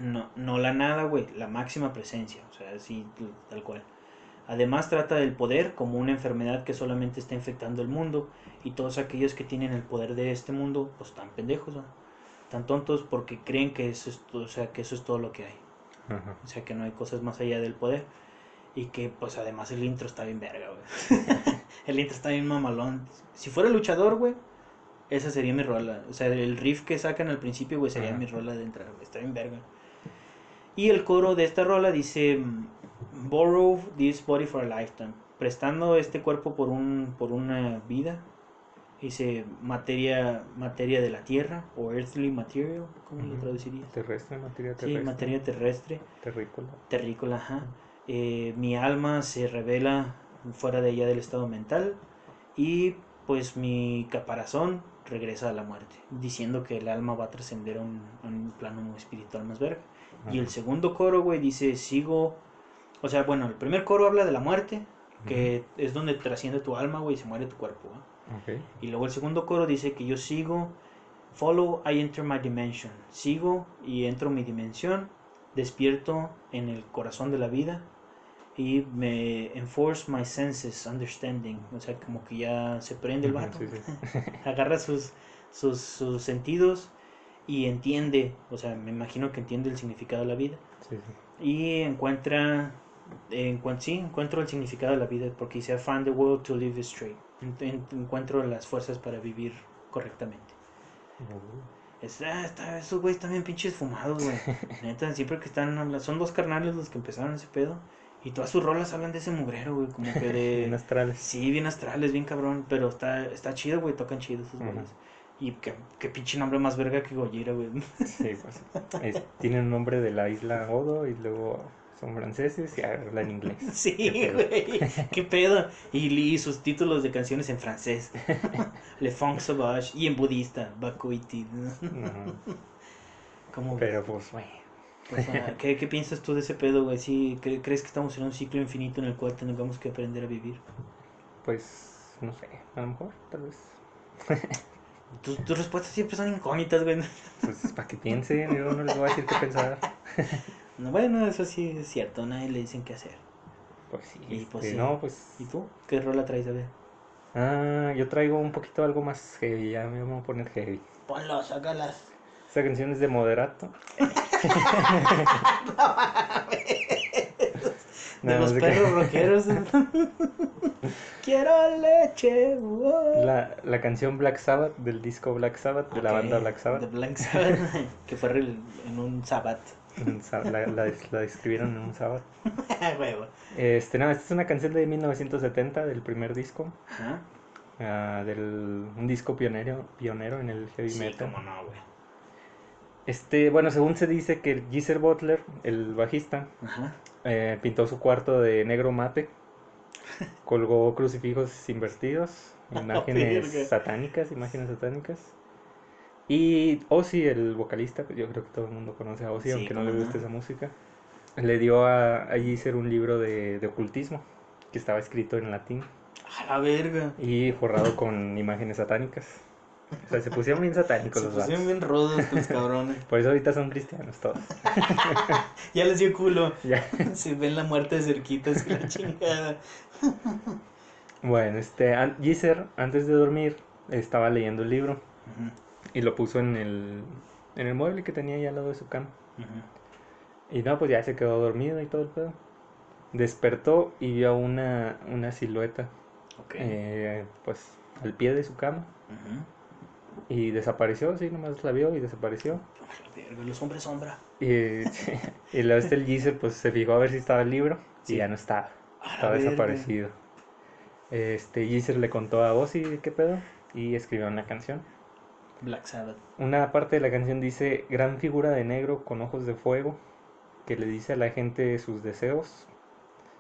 No, no la nada, güey, la máxima presencia, o sea, así tal cual. Además trata del poder como una enfermedad que solamente está infectando el mundo y todos aquellos que tienen el poder de este mundo, pues están pendejos. Tan tontos porque creen que eso es todo, o sea, que eso es todo lo que hay. Ajá. O sea, que no hay cosas más allá del poder. Y que, pues, además el intro está bien verga, güey. el intro está bien mamalón. Si fuera luchador, güey, esa sería mi rola. O sea, el riff que sacan al principio, güey, sería Ajá. mi rola de entrada, güey. Está bien verga. Y el coro de esta rola dice: Borrow this body for a lifetime. Prestando este cuerpo por, un, por una vida. Dice materia, materia de la tierra, o earthly material, ¿cómo lo Ujú. traducirías? Terrestre, materia Sí, terrestre. materia terrestre. Terrícola. Terrícola, ajá. Eh, mi alma se revela fuera de ella del estado mental y pues mi caparazón regresa a la muerte, diciendo que el alma va a trascender a un, plano espiritual más verga. Y el segundo coro, güey, dice, sigo, o sea, bueno, el primer coro habla de la muerte, que es donde trasciende tu alma, güey, y se muere tu cuerpo. Y luego el segundo coro dice que yo sigo, follow, I enter my dimension. Sigo y entro mi dimensión, despierto en el corazón de la vida y me enforce my senses, understanding. O sea, como que ya se prende el vato, sí, sí. agarra sus, sus, sus sentidos y entiende, o sea, me imagino que entiende el significado de la vida. Sí, y encuentra encuent- sí, encuentro el significado de la vida porque dice I find the will to live straight En- en- encuentro las fuerzas para vivir correctamente. Uh, es, ah, está- esos güeyes también pinches fumados güey neta siempre que están son dos carnales los que empezaron ese pedo y todas sus rolas hablan de ese mugrero güey como que Bien de astrales. sí bien astrales bien cabrón pero está está chido güey tocan chido esos Ajá. güeyes Y qué, qué pinche nombre más verga que Gojira, güey. Sí, pues. es- tiene un nombre de la isla Odo y luego son franceses y hablan inglés. Sí, güey. Qué pedo. Y leí sus títulos de canciones en francés. Le Funk Sauvage. Y en budista. Bakuiti. ¿Cómo? Pero pues, bueno. O sea, ¿qué, ¿Qué piensas tú de ese pedo, güey? ¿Sí, cre- ¿Crees que estamos en un ciclo infinito en el cual tengamos que aprender a vivir? Pues, no sé, a lo mejor, tal vez. Tus, tus respuestas siempre son incógnitas, güey. Pues para que piensen, yo no les voy a decir qué pensar. No, Bueno, eso sí es cierto. Nadie le dicen qué hacer. Pues sí, Y pues este, sí. no, pues. ¿Y tú? ¿Qué rola traes a ver? Ah, yo traigo un poquito algo más heavy, ya me voy a poner heavy. Ponlo, sácalas. Esta canción es de Moderato. De No, los perros rockeros. Quiero leche. wow. La, la canción Black Sabbath del disco Black Sabbath, de la banda Black De Sabbath. Black Sabbath. que fue en un Sabbath. La, la, la describieron en un sábado. Este, no, esta es una canción de 1970 del primer disco. Ah, del, un disco pionero, pionero en el heavy Sí, metal. cómo no, güey. Este, bueno, según se dice que Geezer Butler, el bajista, Ajá. eh, pintó su cuarto de negro mate, colgó crucifijos invertidos, imágenes satánicas, imágenes satánicas. Y Ozzy, el vocalista, yo creo que todo el mundo conoce a Ozzy, Sí, aunque no le no. guste esa música, le dio a, a Geezer un libro de, de ocultismo que estaba escrito en latín A la verga. y forrado con imágenes satánicas. O sea, se pusieron bien satánicos Se los pusieron vatos. bien rudos los cabrones. Por eso ahorita son cristianos todos. Ya les dio culo. Ya. Si ven la muerte de cerquita, es que la chingada. Bueno, este, Geezer, antes de dormir, estaba leyendo el libro y lo puso en el, en el mueble que tenía ahí al lado de su cama. Y no, pues ya se quedó dormido y todo el pedo. Despertó y vio una, una silueta, eh, pues, al pie de su cama. Ujú. Y desapareció, sí, nomás la vio y desapareció. Los hombres sombra. Y, y luego este el Geezer, pues, se fijó a ver si estaba el libro y Sí. ya no estaba. Estaba verga. desaparecido. Este, Geezer le contó a Ozzy qué pedo y escribió una canción. Black Sabbath. Una parte de la canción dice, gran figura de negro con ojos de fuego, que le dice a la gente sus deseos.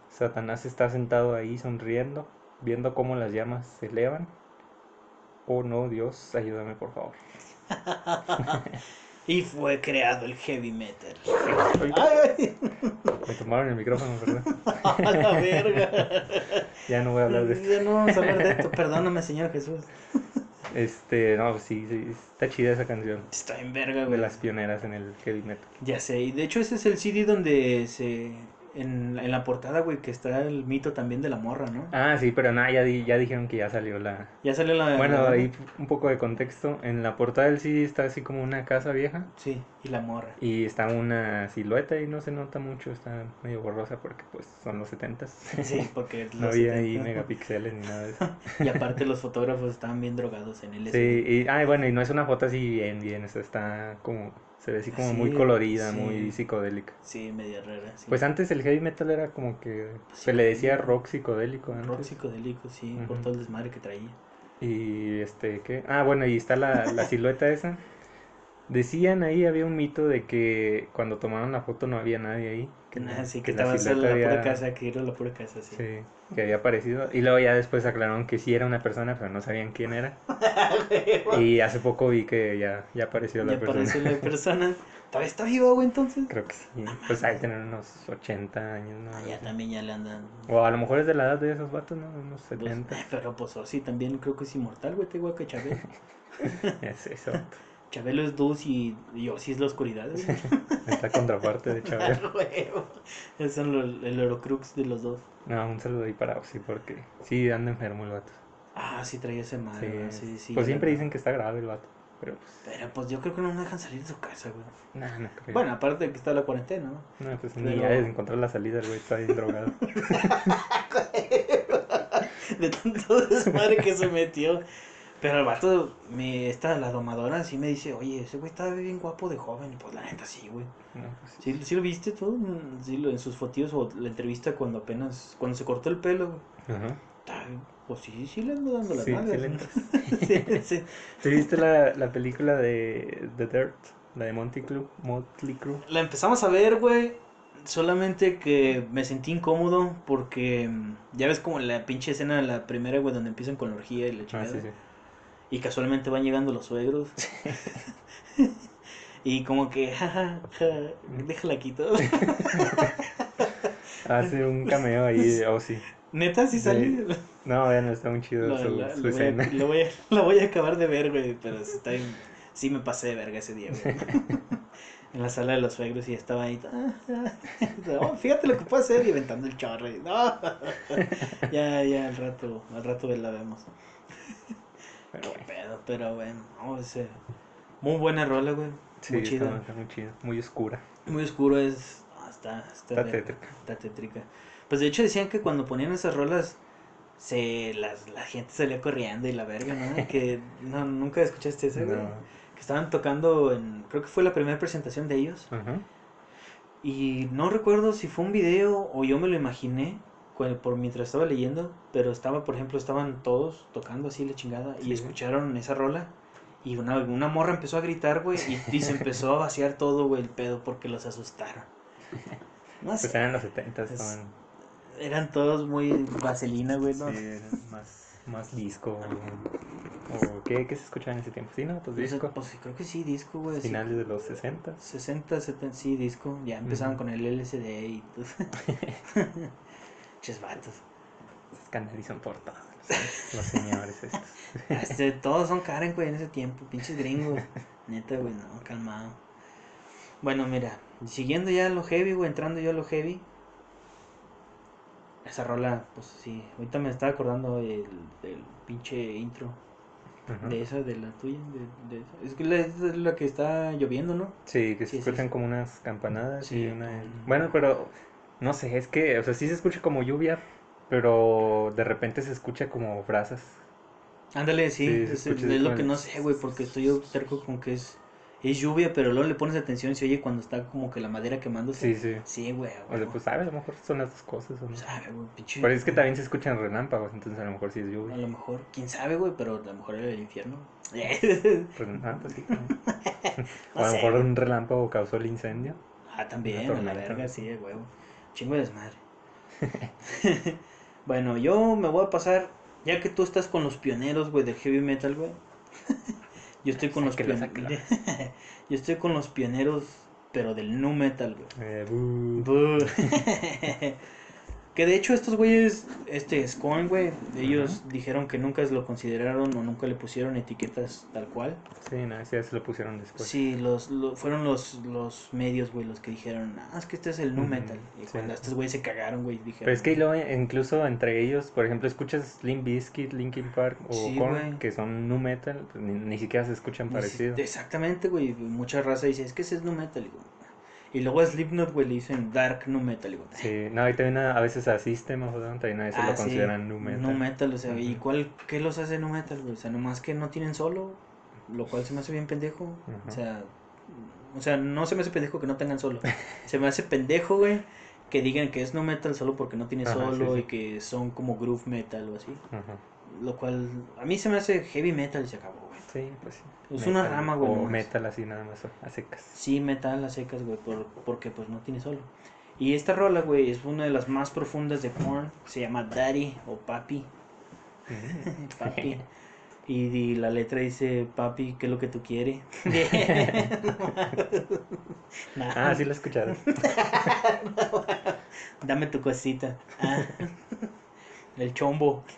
Satanás está sentado ahí sonriendo, viendo cómo las llamas se elevan. Oh no, Dios, ayúdame por favor. Y fue creado el heavy metal. Me tomaron el micrófono, ¿verdad? A la verga. Ya no voy a hablar de esto. Ya no vamos a hablar de esto. Perdóname, Señor Jesús. Este, no, sí, sí, está chida esa canción. Está en verga, De güey. las pioneras en el heavy metal. Ya sé, y de hecho ese es el CD donde se... En, en la portada, güey, que está el mito también de la morra, ¿no? Ah, sí, pero nada, ya, di- ya dijeron que ya salió la... Ya salió la... Bueno, la- ahí un poco de contexto. En la portada del CD está así como una casa vieja. Sí, y la morra. Y está una silueta y no se nota mucho, está medio borrosa porque pues son los 70s. Sí, porque... no había ahí 70. megapíxeles ni nada de eso. Y aparte los fotógrafos estaban bien drogados en el Sí, y ah, bueno, y no es una foto así bien, bien, está como, se ve así como muy colorida, sí. muy psicodélica. Sí, media rara. Sí. Pues antes el heavy metal era como que se le decía rock psicodélico antes. Rock psicodélico, sí, por todo el desmadre que traía. Y este, ¿qué? Ah, bueno, y está la, la silueta esa. Decían ahí, había un mito de que cuando tomaron la foto no había nadie ahí. Que, Nah, la- sí, que, la estaba solo la silueta pura había- casa, que era la pura casa, sí. Sí, que había aparecido. Y luego ya después aclararon que sí era una persona, pero no sabían quién era. Y hace poco vi que ya, ya apareció la Ya persona. apareció la persona. ¿Todavía está vivo, güey, entonces? Creo que sí. Pues hay que tener unos 80 años, ¿no? Ah, ya también ya le andan... O a lo mejor es de la edad de esos vatos, ¿no? Unos pues, 70. pero pues sí, también creo que es inmortal, güey, te que Chabelo. Es eso. Chabelo es luz y, y Ozzy es la oscuridad. Esta contraparte de. Esos son los- el Eurocrux de los dos. No, un saludo ahí para sí, porque sí anda enfermo el vato. Ah, sí traía ese mal, Sí, sí, sí. pues ya siempre dicen que está grave el vato. Pero pues, Pero pues yo creo que no me dejan salir de su casa, güey. nah, no creo. Bueno, aparte de que está la cuarentena, ¿no? no, pues pero- ni ha de encontrar la salida, el güey está bien drogado. de tanto desmadre que se metió. Pero el vato, me, esta, la domadora, sí me dice, oye, ese güey estaba bien guapo de joven. Y pues la neta sí, güey. No, pues, sí. ¿Sí, sí lo viste tú? Mm, Sí, lo- en sus fotos o la entrevista cuando apenas, cuando se cortó el pelo, güey. Ajá. Pues sí, sí le ando dando las Sí, sí nalgas. le sí, sí. ¿Sí viste la, la película de The Dirt? La de Monty Club, Motley Crue. La empezamos a ver, güey. Solamente que me sentí incómodo porque mm, ya ves como la pinche escena de la primera, güey, donde empiezan con la orgía y la Ah, chingada. sí, sí. Y casualmente van llegando los suegros. y como que, jaja, ja, déjala quito. Hace un cameo ahí de Ozzy. Neta, sí Sí. sale. No, ya no está muy chido Lo, su, la- su lo voy a, escena. lo voy a- lo voy a acabar de ver, güey. Pero sí, está bien- sí me pasé de verga ese día, güey. en la sala de los suegros y estaba ahí. ah, ah, no, fíjate lo que puedo hacer y aventando el chorro. no. ya, ya, al rato, al rato la vemos. Pero bueno, pedo, pero bueno, no, ese- muy buena rola, güey. sí, muy chida. está muy chido. Muy oscura. Muy oscuro es. ah, está, está, Está tétrica. está tétrica. Pues de hecho decían que cuando ponían esas rolas, se las, la gente salía corriendo y la verga, ¿no? que no, nunca escuchaste eso, güey. No. Que estaban tocando en. Creo que fue la primera presentación de ellos. Ajá. Y no recuerdo si fue un video o yo me lo imaginé por mientras estaba leyendo, pero estaba, por ejemplo, estaban todos tocando así la chingada y Sí. escucharon esa rola y una, una morra empezó a gritar, güey, y, y se empezó a vaciar todo, güey, el pedo porque los asustaron. No Pues sé, eran los 70, Es- estaban eran todos muy vaselina, güey, ¿no? sí, más, más disco. O, ¿qué, ¿Qué se escuchaba en ese tiempo? Sí, ¿no? Pues Pues, disco. pues, creo que sí, disco, güey. sí. Finales de los 60. 60, 70, sí, disco. Ya empezaban Ujú. con el LCD y todo. Ches vatos. Escandalizan por todos los, señores estos. Este, todos son Karen, güey, en ese tiempo. Pinches gringos. Neta, güey, no, calmado. Bueno, mira, siguiendo ya lo heavy, güey, entrando yo a lo heavy. Esa rola, pues sí, ahorita me estaba acordando del, del pinche intro de esa, de la tuya. De, de esa. Es que la, es la que está lloviendo, ¿no? Sí, que se Sí, sí, escuchan sí. como unas campanadas Sí. y una... Bueno, pero no sé, es que, o sea, sí se escucha como lluvia, pero de repente se escucha como brasas. Ándale, sí, es, lo que no sé, güey, porque estoy yo terco con que es, es lluvia, pero luego le pones atención y se oye cuando está como que la madera quemándose. Sí, sí. Sí, güey, O sea, güey. pues sabe, a lo mejor son las dos cosas. ¿o no? Sabe, güey, pinche. Pero es que también se escuchan relámpagos, entonces a lo mejor sí es A lluvia. lo mejor, quién sabe, güey, pero a lo mejor era el infierno. Pues, ah, pues sí. O a lo mejor güey. un relámpago causó el incendio. Ah, también, a la verga, sí, huevo. Chingo de desmadre. bueno, yo me voy a pasar, ya que tú estás con los pioneros, güey, del heavy metal, güey. yo estoy con los pioneros. yo estoy con los pioneros, pero del nu metal, güey. Eh. Que de hecho estos güeyes, este Scorn, güey, ellos dijeron que nunca lo consideraron o nunca le pusieron etiquetas tal cual. Sí, no, ese se lo pusieron después. Sí, los, lo- fueron los, los medios, güey, los que dijeron, ah, es que este es el nu metal. Y sí. cuando estos güeyes se cagaron, güey, dijeron. Pero es que luego, incluso entre ellos, por ejemplo, escuchas Limp Bizkit, Linkin Park o Sí, Korn, güey. que son nu metal, pues, ni, ni siquiera se escuchan parecido. Exactamente, güey. Mucha raza dice, es que ese es nu metal. Y, digo, y luego a Slipknot, güey, le dicen dark nu metal. Y digo, Sí, no, y también a, a veces a System of a también a veces Ah, lo sí, consideran nu metal. Nu metal, o sea, ¿y cuál, qué los hace nu metal, güey? O sea, nomás que no tienen solo, lo cual se me hace bien pendejo. O sea, o sea, no se me hace pendejo que no tengan solo. se me hace pendejo, güey, que digan que es nu metal solo porque no tiene solo sí, sí. y que son como groove metal o así. Lo cual, a mí se me hace heavy metal y se acabó, güey. Sí, pues sí. Es una rama, güey, O metal así nada más, a secas. Sí, metal a secas, güey, por, porque pues no tiene solo. Y esta rola, güey, es una de las más profundas de Korn. Se llama Daddy o Papi. Mm. Papi. Y, y la letra dice, papi, ¿qué es lo que tú quieres? Nah, ah, sí lo he escuchado. Dame tu cosita. Ah. El chombo.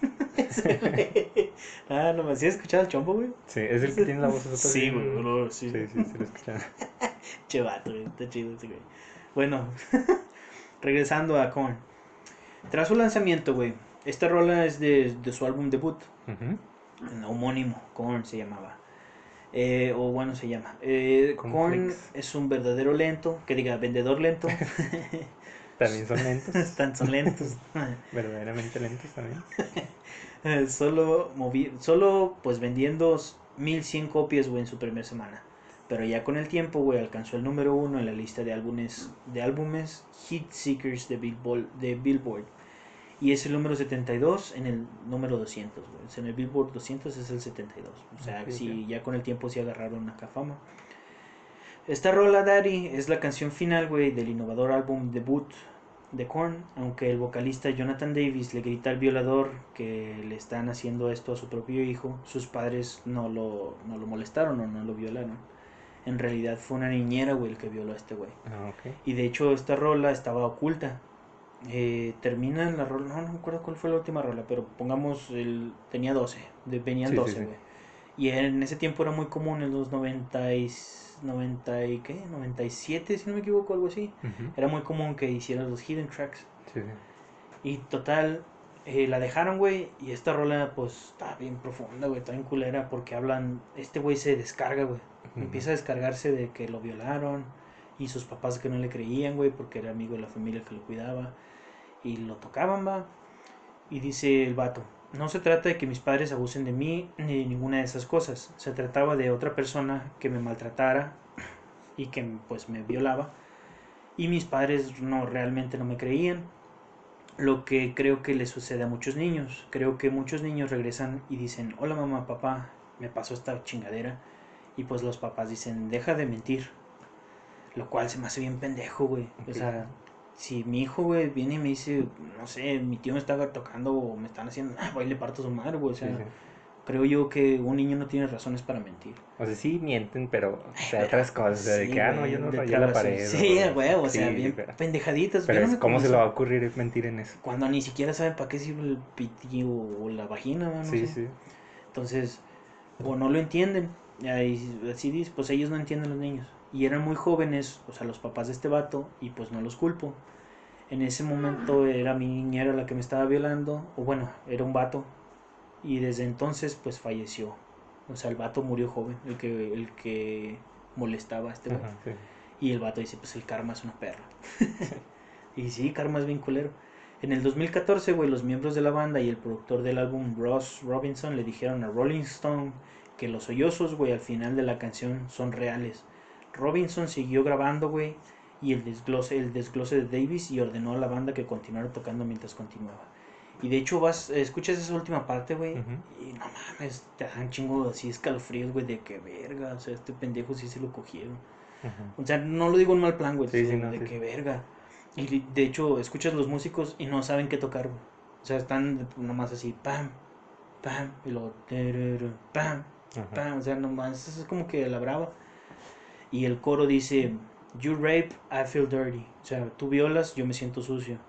Ah, no me has escuchado el chombo, güey. Sí, es el que tiene la voz así Sí, güey, bro, sí. Sí, sí, sí lo he escuchado. Che vato, güey, está chido ese güey. Bueno, regresando a Korn. Tras su lanzamiento, güey, esta rola es de, de su álbum debut, Ujú. homónimo, Korn se llamaba. Eh, o bueno, se llama. Eh, Korn es un verdadero lento, que diga, vendedor lento. También son lentos. Están, son lentos. Verdaderamente lentos también. Solo, movi solo pues vendiendo 1100 copias, güey, en su primera semana. Pero ya con el tiempo, güey, alcanzó el número uno en la lista de álbumes, de álbumes Hit Seekers de Billboard, de Billboard. Y es el número 72 en el número 200, güey. En el Billboard 200 es el 72. O sea, Ok, si ya con el tiempo sí agarraron acá fama. Esta rola, Daddy, es la canción final, güey, del innovador álbum debut de Korn. Aunque el vocalista Jonathan Davis le grita al violador que le están haciendo esto a su propio hijo, sus padres no lo, no lo molestaron o no lo violaron. En realidad fue una niñera, güey, el que violó a este güey. Ah, ok. Y de hecho esta rola estaba oculta. Eh, termina la rola, no, no me acuerdo cuál fue la última rola, pero pongamos, el, tenía 12, de, venían Sí, sí, 12, sí. güey. Y en ese tiempo era muy común en los 90 y, 90 y ¿qué? 97, si no me equivoco, algo así. Era muy común que hicieran los hidden tracks. Sí. Y total, eh, la dejaron, güey. Y esta rola, pues, está bien profunda, güey. Está bien culera porque hablan. Este güey se descarga, güey. Empieza a descargarse de que lo violaron. Y sus papás que no le creían, güey, porque era amigo de la familia que lo cuidaba. Y lo tocaban, va. Y dice el vato: No se trata de que mis padres abusen de mí ni de ninguna de esas cosas. Se trataba de otra persona que me maltratara y que, pues, me violaba. Y mis padres no realmente no me creían lo que creo que le sucede a muchos niños. Creo que muchos niños regresan y dicen, hola mamá, papá, me pasó esta chingadera. Y pues los papás dicen, deja de mentir. Lo cual se me hace bien pendejo, güey. O Ok. sea, si mi hijo, güey, viene y me dice, no sé, mi tío me está tocando o me están haciendo, ah, voy y le parto su madre, güey. O sea, Sí, sí. creo yo que un niño no tiene razones para mentir. O sea, sí mienten, pero o sea, otras cosas. sea, de sí, que, ah, no, güey, yo no rayé la pared. Sí, güey, o sea, sí, bien pero, pendejaditas. pero no ¿cómo se le va a ocurrir mentir en eso? Cuando ni siquiera saben para qué sirve el piti o, o la vagina, ¿no? No sí, sé. sí. Entonces, o no lo entienden. Y ahí, así dice, pues ellos no entienden los niños. Y eran muy jóvenes, o sea, los papás de este vato, y pues no los culpo. En ese momento era mi niñera la que me estaba violando, o bueno, era un vato. Y desde entonces, pues falleció. O sea, el vato murió joven, el que, el que molestaba a este. Ajá, sí. Y el vato dice, pues el karma es una perra. y sí, karma es bien culero. En el 2014, güey, los miembros de la banda y el productor del álbum, Ross Robinson, le dijeron a Rolling Stone que los sollozos, güey, al final de la canción son reales. Robinson siguió grabando, güey, y el desglose, el desglose de Davis y ordenó a la banda que continuara tocando mientras continuaba. Y de hecho vas, escuchas esa última parte, güey, y no mames, te dan chingo así escalofríos, güey, de que verga, o sea, este pendejo sí se lo cogieron. O sea, no lo digo en mal plan, güey. Sí, sí, sino no, de sí, que verga. Y de hecho, escuchas los músicos y no saben qué tocar, güey. O sea, están nomás así, pam, pam, y luego, pam, pam. O sea, nomás es como que la brava. Y el coro dice, You rape, I feel dirty. O sea, tú violas, yo me siento sucio.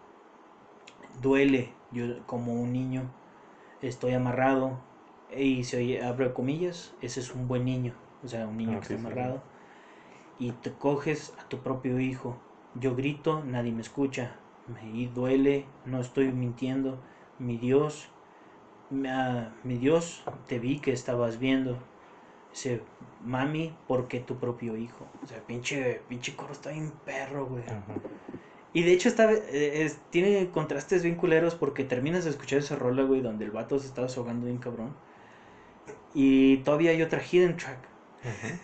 Duele, yo como un niño estoy amarrado. Y se oye, abre comillas, ese es un buen niño. O sea, un niño Ah, que sí, está sí, amarrado. Y te coges a tu propio hijo. Yo grito, nadie me escucha. Me duele, no estoy mintiendo. Mi Dios, mi, ah, mi Dios, te vi que estabas viendo. Dice, mami, ¿por qué tu propio hijo? O sea, pinche, pinche coro está bien perro, güey. Ajá. Y de hecho está, eh, es- tiene contrastes bien culeros porque terminas de escuchar esa rola, güey, donde el vato se estaba ahogando bien cabrón. Y todavía hay otra hidden track Ajá.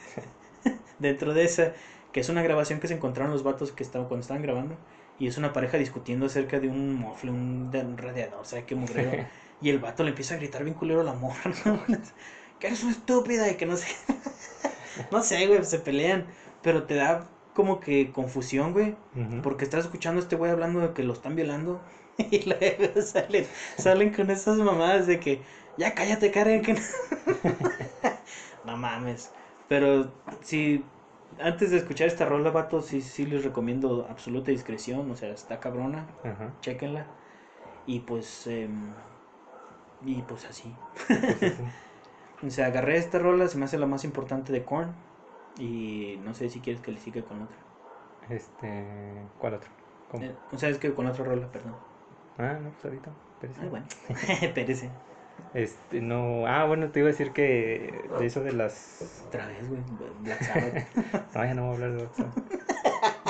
dentro de esa, que es una grabación que se encontraron los vatos que estaban cuando estaban grabando. Y es una pareja discutiendo acerca de un mofle, un, de un radiador, o sea, qué mugrero. y el vato le empieza a gritar bien culero a la morra, ¿no? Que eres una estúpida y que no sé. no sé, güey, se pelean. Pero te da como que confusión, güey. Porque estás escuchando a este güey hablando de que lo están violando. Y luego salen, salen con esas mamadas de que ya cállate, Karen. Que no... no mames. Pero si antes de escuchar esta rola, vato, sí, sí les recomiendo absoluta discreción. O sea, está cabrona. Ajá. Chéquenla. Y pues. em, y pues así. Pues así. O sea, agarré esta rola, se me hace la más importante de Korn. Y no sé si quieres que le siga con otra. Este. ¿Cuál otro? Eh, o sea, es que con otra rola, perdón. Ah, no, pues ahorita. espérese. Ay, bueno. Espérese. Este, no. Ah, bueno, te iba a decir que de eso de las. Otra vez, güey. Black Sabbath. No, ya no voy a hablar de WhatsApp.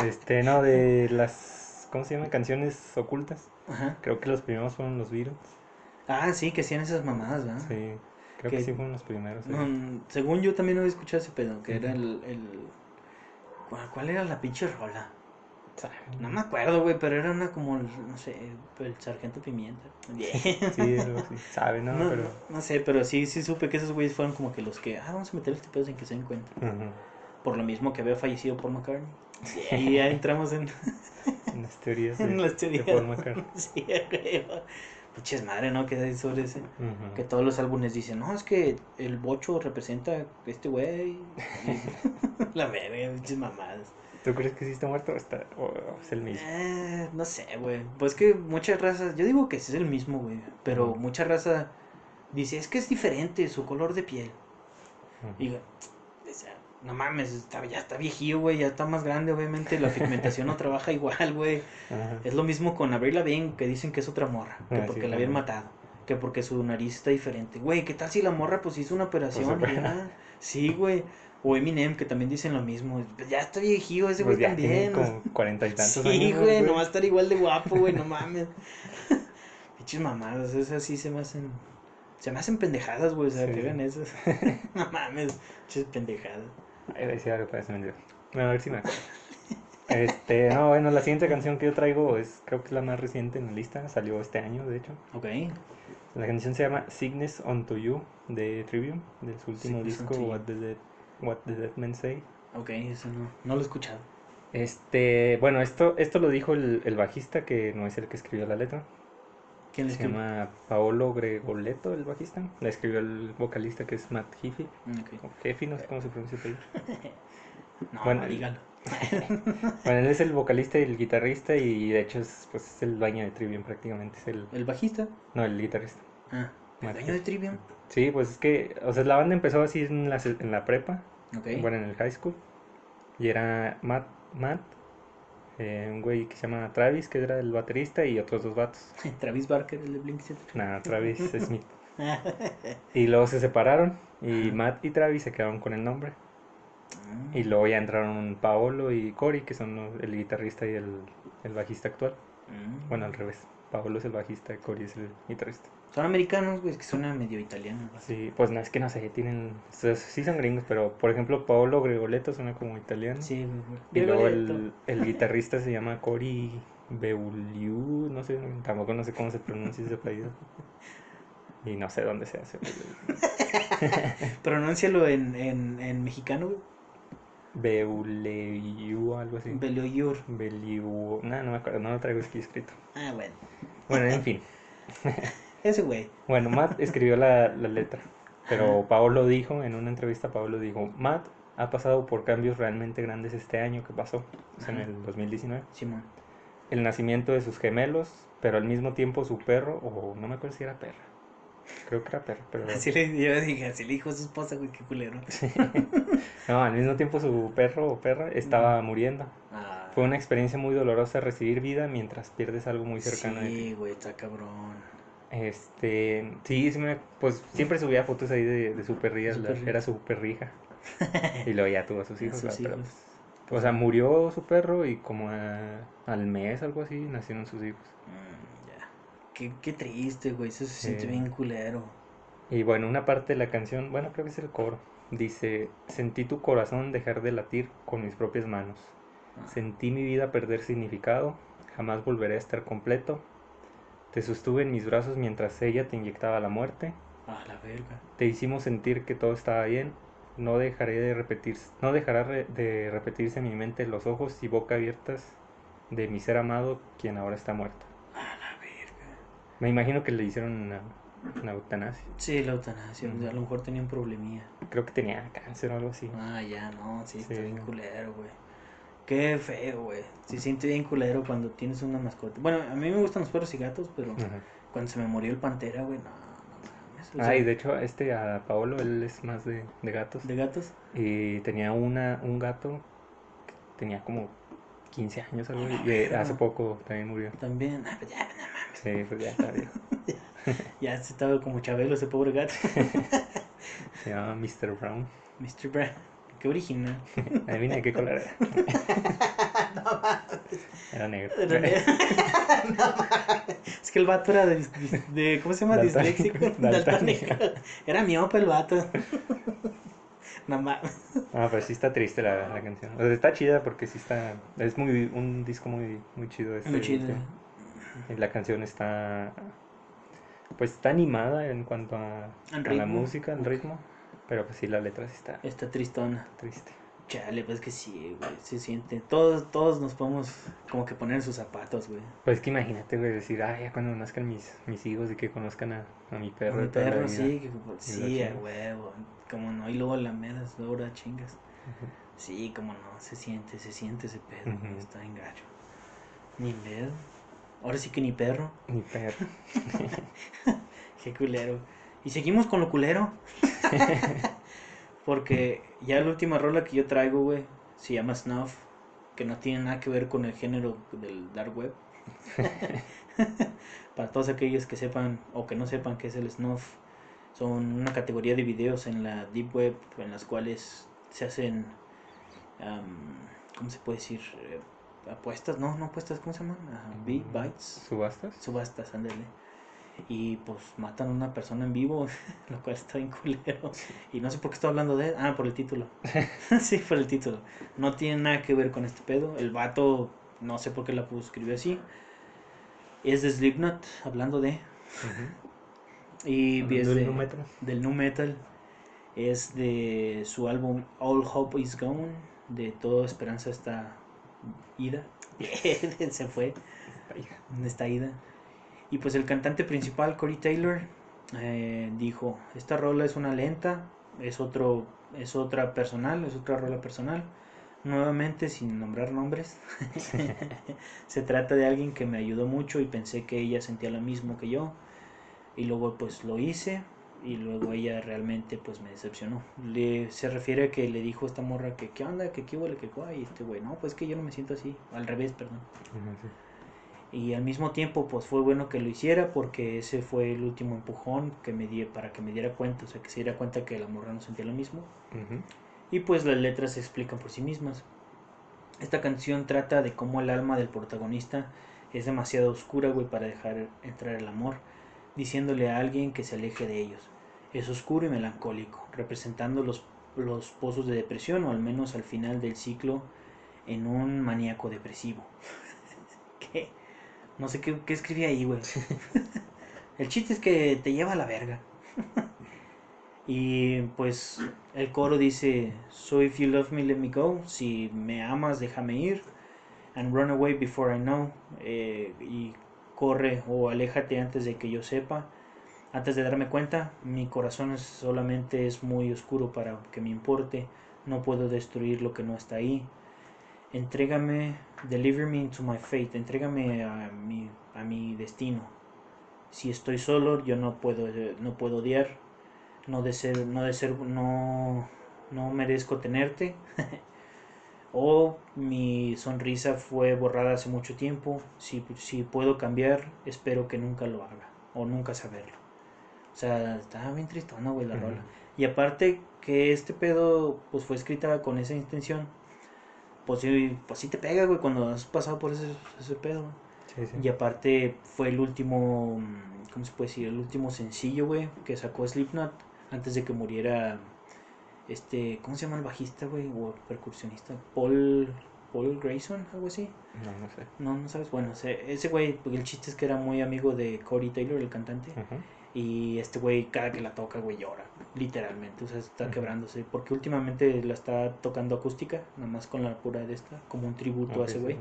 Este, no, de las. ¿Cómo se llaman? Canciones ocultas. Ajá. Creo que los primeros fueron los Beatles. Ah, sí, que hacían esas mamadas, ¿verdad? Sí, creo que Que- sí fueron los primeros. sí. No, mm, según yo también había escuchado ese pedo, que era el, el... ¿Cuál, era la pinche rola? No me acuerdo, güey, pero era una como, el- no sé, el sargento pimienta. Sí, algo así. Sabe, ¿no? No, Pero. no, no sé, pero sí, sí supe que esos güeyes fueron como que los que, ah, vamos a meter este pedo sin que se den cuenta. Por lo mismo que había fallecido Paul McCartney. Y ahí ya entramos en, En las teorías de, en las de teorías. Paul McCartney. Sí, güey. Pinches madre, ¿no? Que hay sobre ese. Ujú. Que todos los álbumes dicen, no, es que el bocho representa a este güey. Y- La verga, pinches mamadas. ¿Tú crees que sí está muerto o, está, o es el mismo? Eh, no sé, güey. Pues que muchas razas, yo digo que sí es el mismo, güey. Pero Ujú. mucha raza dice, es que es diferente su color de piel. Y digo, o sea, no mames, está- ya está viejillo, güey, ya está más grande, obviamente. La pigmentación no trabaja igual, güey. Es lo mismo con Avril Lavigne, que dicen que es otra morra. Que Ah, sí, porque la habían matado. Que porque su nariz está diferente. Güey, ¿qué tal si la morra pues hizo una operación? Pues, ya? Sí, güey. O Eminem, que también dicen lo mismo. Pues, ya está viejillo ese Pues güey tiene también. como cuarenta y tantos Sí, años. ¿no, güey, no va a estar igual de guapo, güey, no mames. Pinches mamadas, esas sí se me hacen. Se me hacen pendejadas, güey, o sea, Sí. que hagan esas. no mames, pinches pendejadas. Ay, decía algo. Bueno, a ver si me acuerdo. Este, no, bueno, la siguiente canción que yo traigo es, creo que es la más reciente en la lista, salió este año, de hecho. Ok. La canción se llama Sickness Unto You de Trivium, de su último disco. What the, Dead, What the Dead Men Say. Ok, eso no, no lo he escuchado. Este, bueno, esto, esto lo dijo el, el bajista, que no es el que escribió la letra. ¿Quién Se escribió? llama Paolo Gregoleto, el bajista. La escribió el vocalista que es Matt Heafy. Ok. O Heafy, no sé cómo se pronuncia el. No, Bueno, no, dígalo. Bueno, él es el vocalista y el guitarrista y de hecho es, pues, es el dueño de Trivium prácticamente. Es el, ¿El bajista? no, el guitarrista. Ah, ¿el Matt dueño de Trivium? Sí, pues es que, o sea, la banda empezó así en la, en la prepa, Ok. bueno, en el high school. Y era Matt, Matt eh, un güey que se llama Travis, que era el baterista, y otros dos vatos. Travis Barker, el de Blink Nada, Travis Smith. Y luego se separaron y. Matt y Travis se quedaron con el nombre. Mm. Y luego ya entraron Paolo y Cory, que son el guitarrista y el, el bajista actual. Mm. Bueno, al revés. Paolo es el bajista y Cory es el guitarrista. Son americanos, güey, es que suena medio italiano. güey. Sí, pues no, es que no sé, tienen... o sea, Sí son gringos, pero por ejemplo Paolo Gregoleto suena como italiano. Sí, güey. Y luego Gregoletto. el, el guitarrista se llama Cory Beuliu, no sé, tampoco no sé cómo se pronuncia ese apellido. Y no sé dónde se hace. Pronúncialo en, en, en mexicano, güey. Beuleu, algo así. Belioyur. Beliu, no, no me acuerdo, no lo traigo aquí escrito. Ah, bueno. Bueno, en fin. Ese güey. Bueno, Matt escribió la, la letra, pero. Paolo dijo, en una entrevista Paolo dijo, Matt ha pasado por cambios realmente grandes este año que pasó, o sea, en el 2019. Simón. El nacimiento de sus gemelos, pero al mismo tiempo su perro, o no me acuerdo si era perra. Creo que era perra, pero... Así le, yo dije, así le dijo a su esposa, güey, qué culero. No, al mismo tiempo su perro o perra estaba muriendo. Ah, Fue una experiencia muy dolorosa recibir vida mientras pierdes algo muy cercano de ti. Sí, güey, está cabrón. Este, sí, sí me- pues siempre subía fotos ahí de, de su perrilla, Su la- perrija. era su perrija. y luego ya tuvo a sus hijos, Sus pues, o sea, murió su perro y como a- al mes, algo así, nacieron sus hijos. Mm. Qué, qué triste, güey, eso se Sí. siente bien culero. Y bueno, una parte de la canción, bueno, creo que es el coro, dice, sentí tu corazón dejar de latir con mis propias manos. Ah. Sentí mi vida perder significado, jamás volveré a estar completo. Te sostuve en mis brazos mientras ella te inyectaba la muerte. Ah, la verga. Te hicimos sentir que todo estaba bien. No dejaré de repetir, no dejará de repetirse en mi mente los ojos y boca abiertas de mi ser amado, quien ahora está muerto. Me imagino que le hicieron una, una eutanasia. Sí, la eutanasia, Ujú. a lo mejor tenía un problemilla. Creo que tenía cáncer o algo así. Ah, ya, no, sí, está Sí. bien culero, güey. Qué feo, güey. Se siente bien culero cuando tienes una mascota. Bueno, a mí me gustan los perros y gatos, pero cuando se me murió el pantera, güey, no, no mames. Ah, y de hecho, este a Paolo, él es más de, de gatos. ¿De gatos? Y tenía una, un gato que tenía como 15 años algo, A la y eh, hace poco también murió. También. Ah, pues ya, no mames. Sí, pues ya está viejo. Ya se estaba como Chabelo ese pobre gato. Se llama Mr. Brown. Mr. Brown. Qué original. Adivina de qué color era. Era negro. Era negro. No mames. es que el vato era de, de- ¿cómo se llama? Disléxico. Daltónico. Era miope el vato. No mames. No, pero sí está triste la, la canción. O sea, está chida porque sí está. Es muy un disco muy, muy chido. Este Muy chido. Y la canción está. Pues está animada en cuanto a, a la música, en ritmo. Pero pues sí, la letra sí está Está tristona. triste. Chale, pues que sí, güey. Se siente. Todos, todos nos podemos como que poner en sus zapatos, güey. Pues es que imagínate, güey, decir, ah, ya cuando nazcan mis, mis hijos y que conozcan a, a mi perro. Mi toda la perro, vida". sí, que- Y sí, a huevo. Como no, y luego la medas, ahora chingas. Ujú. Sí, como no, se siente, se siente ese pedo, güey, Ujú. está en gacho. Ni pedo. Ahora sí que ni perro. Mi perro. Qué culero. Y seguimos con lo culero. Porque ya la última rola que yo traigo, güey, se llama Snuff, que no tiene nada que ver con el género del dark web. Para todos aquellos que sepan o que no sepan qué es el Snuff, son una categoría de videos en la deep web en las cuales se hacen, am, ¿cómo se puede decir? Eh, apuestas, no, no apuestas, ¿cómo se llaman? Ah, bi- bytes ¿Subastas? subastas, ándale. Y pues matan a una persona en vivo, lo cual está bien culero. Y no sé por qué estoy hablando de él. Ah, por el título. sí, por el título. No tiene nada que ver con este pedo. El vato, no sé por qué la puso escribir así. Es de Slipknot, hablando de. Y Hablando es del de- nu metal. del nu metal. Es de su álbum All Hope Is Gone. De Toda Esperanza está ida. Se fue esta ida. Y pues el cantante principal, Corey Taylor, eh, dijo, esta rola es una lenta, es otro, es otra personal, es otra rola personal. Nuevamente, sin nombrar nombres, se trata de alguien que me ayudó mucho y pensé que ella sentía lo mismo que yo. Y luego pues lo hice y luego ella realmente pues me decepcionó. Le, se refiere a que le dijo a esta morra que qué onda, que qué huele, que guay. Y este güey, no, pues que yo no me siento así. Al revés, perdón. Sí. Y al mismo tiempo, pues fue bueno que lo hiciera porque ese fue el último empujón que me di para que me diera cuenta, o sea, que se diera cuenta que la morra no sentía lo mismo. Y pues las letras se explican por sí mismas. Esta canción trata de cómo el alma del protagonista es demasiado oscura, güey, para dejar entrar el amor, diciéndole a alguien que se aleje de ellos. Es oscuro y melancólico, representando los, los pozos de depresión, o al menos al final del ciclo, en un maníaco depresivo. ¿Qué? No sé qué, qué escribí ahí, güey. el chiste es que te lleva a la verga. y pues el coro dice, So if you love me, let me go. Si me amas, déjame ir. And run away before I know. Eh, y corre o aléjate antes de que yo sepa. Antes de darme cuenta, mi corazón es- solamente es muy oscuro para que me importe. No puedo destruir lo que no está ahí. Entrégame, deliver me into my fate. Entrégame a mi, a mi destino. Si estoy solo, yo no puedo, no puedo odiar. No de ser, no de ser, no, no merezco tenerte. o mi sonrisa fue borrada hace mucho tiempo. Si, si puedo cambiar, espero que nunca lo haga. O nunca saberlo. O sea, está bien tristona, güey, la rola. Y aparte que este pedo, pues fue escrita con esa intención. Pues sí, pues sí te pega, güey, cuando has pasado por ese, ese pedo. Sí, sí. Y aparte fue el último, mm, ¿cómo se puede decir? El último sencillo, güey, que sacó Slipknot antes de que muriera, este, ¿cómo se llama el bajista, güey? O percusionista, Paul, Paul Grayson, algo así. No, no sé. No, no sabes, bueno, ese ese güey, el chiste es que era muy amigo de Corey Taylor, el cantante. Ujú. Y este güey, cada que la toca, güey, llora, literalmente, o sea, está quebrándose. Porque últimamente la está tocando acústica, nada más con la pura de esta, como un tributo a Ok, ese güey. sí.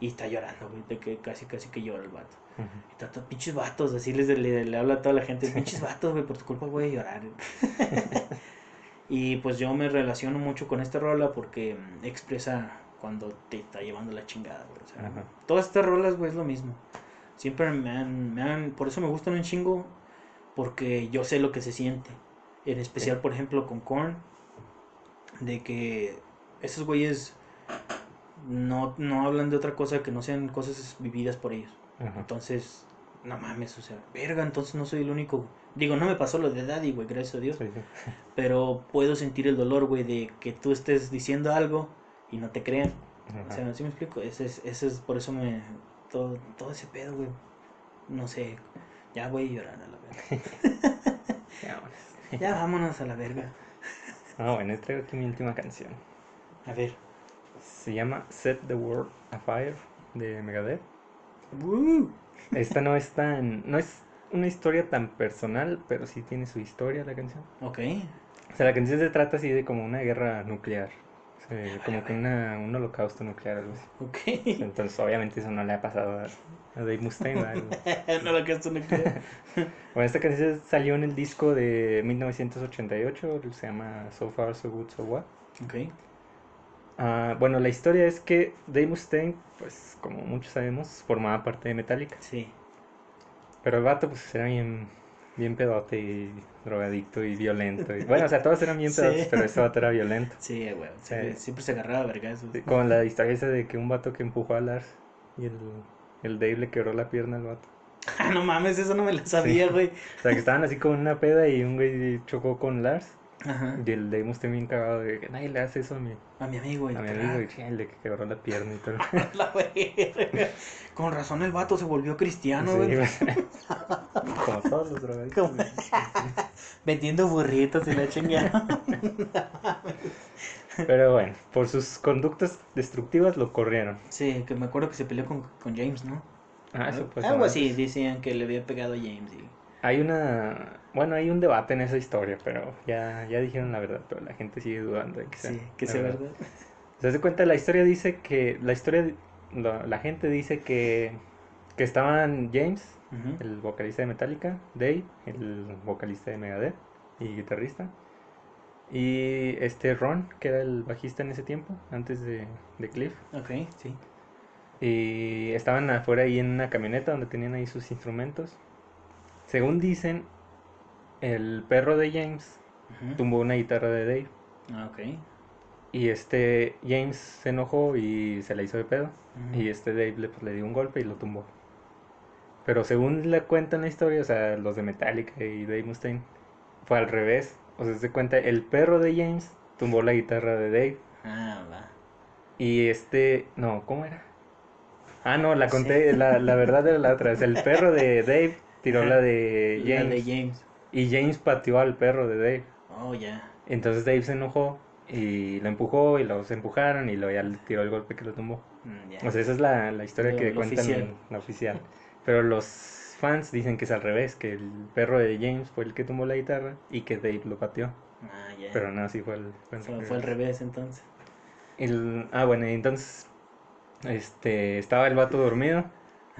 Y está llorando, güey, de que casi, casi que llora el vato. Ujú. Y está todo, pinches vatos, así les, le, le habla a toda la gente, pinches vatos, güey, por tu culpa voy a llorar. y pues yo me relaciono mucho con esta rola porque mm, expresa cuando te está llevando la chingada, güey. O sea, todas estas rolas, güey, es lo mismo. Siempre me han, me han, por eso me gustan un chingo, porque yo sé lo que se siente. En especial, por ejemplo, con Korn, de que esos güeyes no, no hablan de otra cosa que no sean cosas vividas por ellos. Ajá. Entonces, no mames, o sea, verga, entonces no soy el único. Digo, no me pasó lo de Daddy, güey, gracias a Dios. Sí, sí. Pero puedo sentir el dolor, güey, de que tú estés diciendo algo y no te crean. O sea, ¿sí me explico? Ese es, ese es por eso me. Todo, todo ese pedo, güey. No sé. Ya voy a llorar a la verga. Ya, vámonos. Ya vámonos a la verga. Ah, bueno, traigo aquí mi última canción. A ver. Se llama Set the World Afire de Megadeth. Woo. Esta no es tan. No es una historia tan personal, pero sí tiene su historia la canción. Ok. O sea, la canción se trata así de como una guerra nuclear. Sea, como que una, un holocausto nuclear, algo así. Entonces, obviamente, eso no le ha pasado a, Dave Mustaine. esto no creo. Bueno, esta canción salió en el disco de 1988, se llama So Far, So Good, So What. Ok. Ah, bueno, la historia es que Dave Mustaine, pues como muchos sabemos, formaba parte de Metallica. Sí. Pero el vato pues era bien, bien pedote y drogadicto y violento. y- bueno, o sea, todos eran bien Sí. pedotes, pero ese vato era violento. Sí, güey. Siempre, se agarraba a vergazos. Como la historia esa de que un vato que empujó a Lars y el, el Dave le quebró la pierna al vato. Ah, no mames, eso no me lo sabía, Sí. güey. O sea, que estaban así con una peda y un güey chocó con Lars. Ajá. Y el Dave Mustaine bien cagado de que nadie le hace eso a mi, A mi amigo, y a mi crack. amigo. Y che, le quebró la pierna y todo. La verga. Con razón el vato se volvió cristiano, Sí, güey. Como todos los drogadictos. Vendiendo burritos y la chingada. Pero bueno, por sus conductas destructivas lo corrieron. Sí, que me acuerdo que se peleó con, con James, ¿no? Ah, eso pues. Algo así, decían que le había pegado a James. Y... Hay una. Bueno, hay un debate en esa historia, pero ya, ya dijeron la verdad, pero la gente sigue dudando de que sea. Sí, que sea verdad. ¿Se hace cuenta? La historia dice que. La historia. La, la gente dice que. Que estaban James, el vocalista de Metallica, Dave, el vocalista de Megadeth y guitarrista. Y este Ron, que era el bajista en ese tiempo, antes de, de Cliff. Ok, sí. Y estaban afuera ahí en una camioneta donde tenían ahí sus instrumentos. Según dicen, el perro de James tumbó una guitarra de Dave. Ah, ok. Y este James se enojó y se la hizo de pedo. Y este Dave le, pues, le dio un golpe y lo tumbó. Pero según le cuentan la historia, o sea, los de Metallica y Dave Mustaine, fue al revés. O sea, se cuenta, el perro de James tumbó la guitarra de Dave. Ah, va. Y este, no, ¿cómo era? Ah, no, la conté, la, la verdad era la otra. Es el perro de Dave tiró la de La James. de James. Y James pateó al perro de Dave. Oh, ya. Entonces Dave se enojó y lo empujó y los empujaron y luego ya le tiró el golpe que lo tumbó. Mm. O sea, esa es la, la historia Lo- que cuentan oficial. en la oficial. Pero los fans dicen que es al revés, que el perro de James fue el que tumbó la guitarra y que Dave lo pateó. ah, ya. Pero no, sí fue el, fue al fue, fue al revés entonces. El- ah, bueno, entonces este, estaba el vato dormido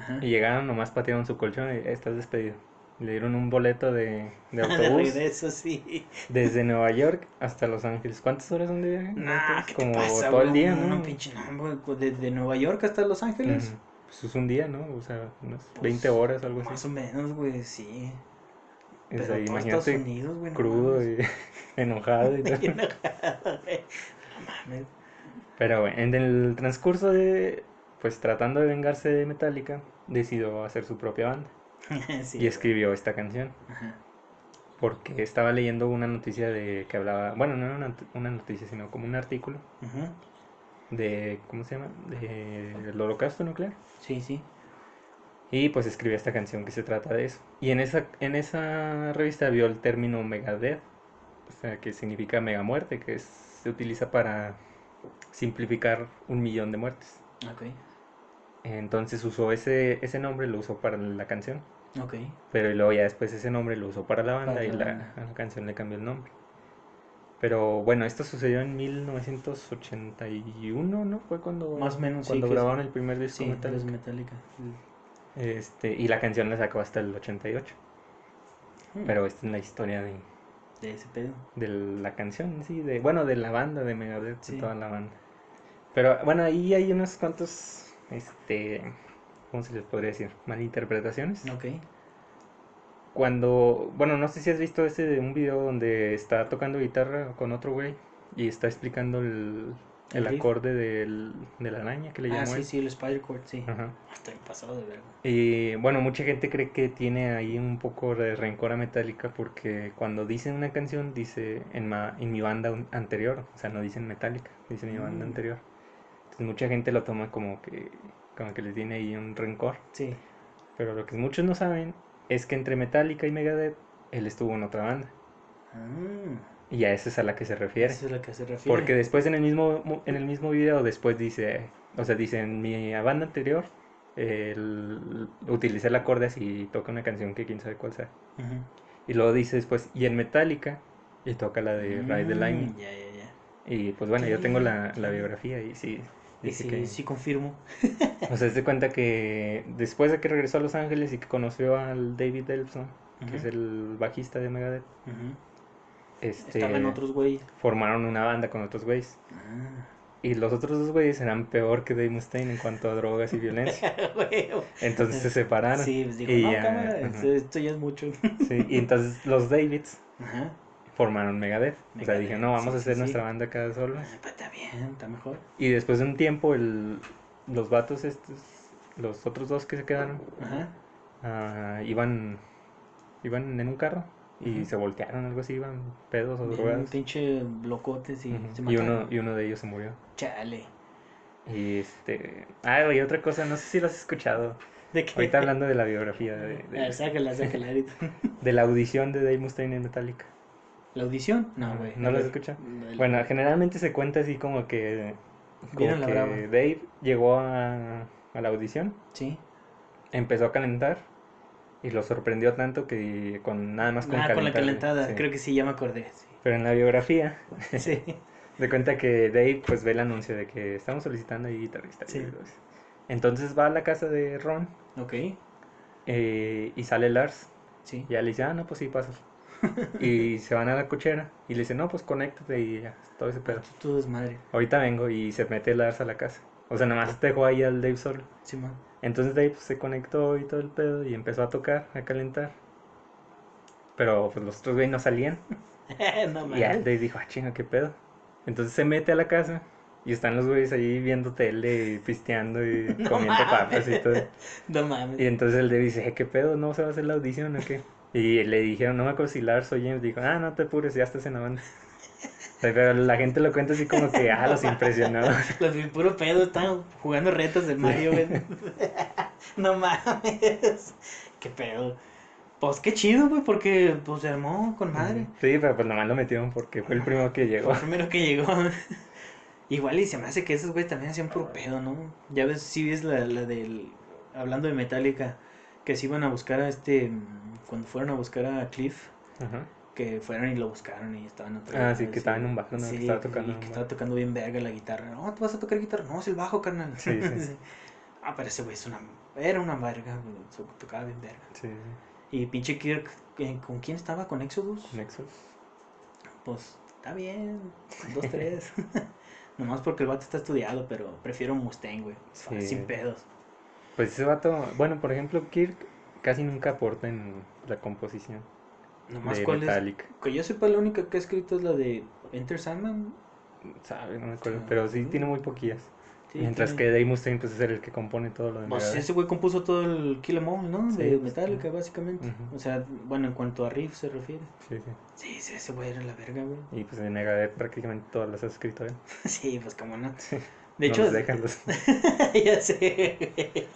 Ajá. y llegaron, nomás patearon su colchón y "Eh, estás despedido. Le dieron un boleto de, de de autobús regreso, sí. desde Nueva York hasta Los Ángeles. ¿Cuántas horas son de viaje? Nah? ¿qué te Como pasa, todo el día, No, ¿no? pinche no, Desde Nueva York hasta Los Ángeles. Ujú. Pues es un día, ¿no? O sea, unas Pues, 20 horas, algo Más así. o menos, güey, sí. Es Pero ahí, todo Estados Unidos, güey. no crudo mames. y enojado y todo. Enojado, güey. No mames. Pero bueno, en el transcurso de, pues tratando de vengarse de Metallica, decidió hacer su propia banda Sí, y escribió esta canción. Ajá. Porque estaba leyendo una noticia de que hablaba, bueno, no era una, noticia, sino como un artículo Ujú. de, ¿cómo se llama? De el holocausto nuclear. Sí, sí. Y pues escribió esta canción que se trata de eso. Y en esa, en esa revista vio el término Megadeth, o sea, que significa mega muerte, que es- se utiliza para simplificar un millón de muertes. Ok. Entonces usó ese, ese nombre, lo usó para la canción. Ok. Pero luego ya después ese nombre lo usó para la banda Para y la banda. a la canción le cambió el nombre. Pero bueno, esto sucedió en 1981, ¿no? Fue cuando, Más o menos, cuando grabaron el primer disco Sí, Metallica. es Metallica. Este, y la canción la sacó hasta el 88. Mm. Pero esta es la historia de, De ese pedo. de la canción, sí, de, bueno, de la banda de Megadeth, Sí. de toda la banda. Pero bueno, ahí hay unos cuantos, este, ¿cómo se les podría decir? Malinterpretaciones. Ok. Cuando, bueno, no sé si has visto ese de un video donde está tocando guitarra con otro güey y está explicando el, El el acorde del, de la araña que le Ah, llamó sí, él. sí, el Spider Cord, sí. Ajá. Hasta el pasado de verga. Y bueno, mucha gente cree que tiene ahí un poco de rencor a Metallica porque cuando dicen una canción dice en, ma- en mi banda anterior, o sea, no dicen Metallica, dicen mi banda Mm. anterior. Mucha gente lo toma como que, como que les tiene ahí un rencor. Sí. Pero lo que muchos no saben es que entre Metallica y Megadeth él estuvo en otra banda. Ah. Y a esa es a la que se refiere. Esa es la que se refiere. Porque después en el mismo en el mismo video después dice, o sea, dice en mi banda anterior el- utilicé el acorde así y toca una canción que quién sabe cuál sea. Y luego dice después y en Metallica y toca la de Ride the Lightning. Mm, ya. Y pues bueno, yo tengo la, la biografía y sí Y dice sí, que sí confirmo. o sea, se cuenta que después de que regresó a Los Ángeles y que conoció al David Ellefson, que es el bajista de Megadeth, este Estaban otros güeyes. formaron una banda con otros güeyes. Ah. Y los otros dos güeyes eran peor que Dave Mustaine en cuanto a drogas y violencia. Entonces se separaron. Sí, pues dijo, Y no, ya, cámara, esto ya es mucho. Sí, y entonces los Davids Ajá. Formaron Megadeth. O sea, Megadeth, dije, no, vamos sí, a hacer sí, nuestra sí. banda cada solo. Ah, pues está bien, está mejor. Y después de un tiempo, el, los vatos estos, los otros dos que se quedaron, Ajá. ah, iban, iban en un carro y se voltearon, algo así, iban pedos o drogados. pinche locotes y Ujú. se Y uno, mataron. y uno de ellos se murió. Chale. Y este. Ah, y otra cosa, no sé si lo has escuchado. ¿De qué? Ahorita hablando de la biografía, de, A de- ver, sácala, sácala ahorita. de la audición de Dave Mustaine en Metallica. ¿La audición? No, güey. ¿no A lo has ver, escuchado? el- Bueno, generalmente se cuenta así como que. Como Vieron la que brava. Dave llegó a, a la audición, Sí. empezó a calentar y lo sorprendió tanto que con nada más con ah, con la calentada. sí. Creo que sí, ya me acordé. Pero en la biografía Sí. sí. de cuenta que Dave pues ve el anuncio de que estamos solicitando ahí guitarrista. Sí. Entonces va a la casa de Ron Ok. eh, y sale Lars Sí. Y ya le dice, ah, no, pues sí, pasas. y se van a la cochera y le dice, no, pues conéctate y ya, todo ese pedo. Tú desmadre. Ahorita vengo y se mete Lars a la casa. O sea, nomás dejó ahí al Dave solo. Sí, man. Entonces Dave pues, se conectó y todo el pedo y empezó a tocar, a calentar. Pero pues los otros güeyes no salían. no Y ya el mames. Dave dijo, ah, chinga, qué pedo. Entonces se mete a la casa y están los güeyes ahí viendo tele y pisteando y No comiendo papas y mames. todo. No mames. Y entonces el Dave dice, "Eh, ¿qué pedo? ¿No se va a hacer la audición o qué? Y le dijeron, no me acuerdo si Lars o James dijo, ah, no te apures, ya estás en la banda. Pero la gente lo cuenta así como que, ah, los impresionó. Los de puro pedo están jugando retos de Mario, güey. no mames. Qué pedo. Pues qué chido, güey, porque pues se armó con madre. Sí, pero pues nomás lo metieron porque fue el primero que Fue llegó. el primero que llegó. Igual y se me hace que esos güey también hacían puro pedo, ¿no? Ya ves, sí ves la, la del. Hablando de Metallica, que se iban a buscar a este. Cuando fueron a buscar a Cliff, Ajá. que fueron y lo buscaron y estaban otra Ah, sí, que estaba en un bar, ¿no? Que Sí, estaba tocando y que estaba tocando bien verga la guitarra. No, ¿tú vas a tocar guitarra? No, es el bajo, carnal. Sí, sí. ah, pero ese güey es una... Era una verga, güey, tocaba bien verga. Sí, sí. Y pinche Kirk, ¿eh, ¿con quién estaba? ¿Con Exodus? Nexus. Pues, está bien, dos, tres. Nomás porque el vato está estudiado, pero prefiero Mustang, güey. Sí. Sin pedos. Pues ese vato, bueno, por ejemplo, Kirk casi nunca aporta en la composición Nomás de cuál Metallica. es... Que yo sepa, la única que ha escrito es la de Enter Sandman. ¿Sabe? No me acuerdo, Sí. pero sí tiene muy poquillas. Sí, Mientras tiene- que Dave Mustaine pues es el que compone todo lo de Pues ese güey compuso todo el Kill 'Em All, ¿no? Sí, de pues, Metallica, sí. básicamente. Ujú. O sea, bueno, en cuanto a riff se refiere. Sí, sí. Sí, sí, ese güey era la verga, güey. Y pues de Megadeth prácticamente todas las ha escrito él. Sí, pues como no. De No hecho, los dejan los- ya sé.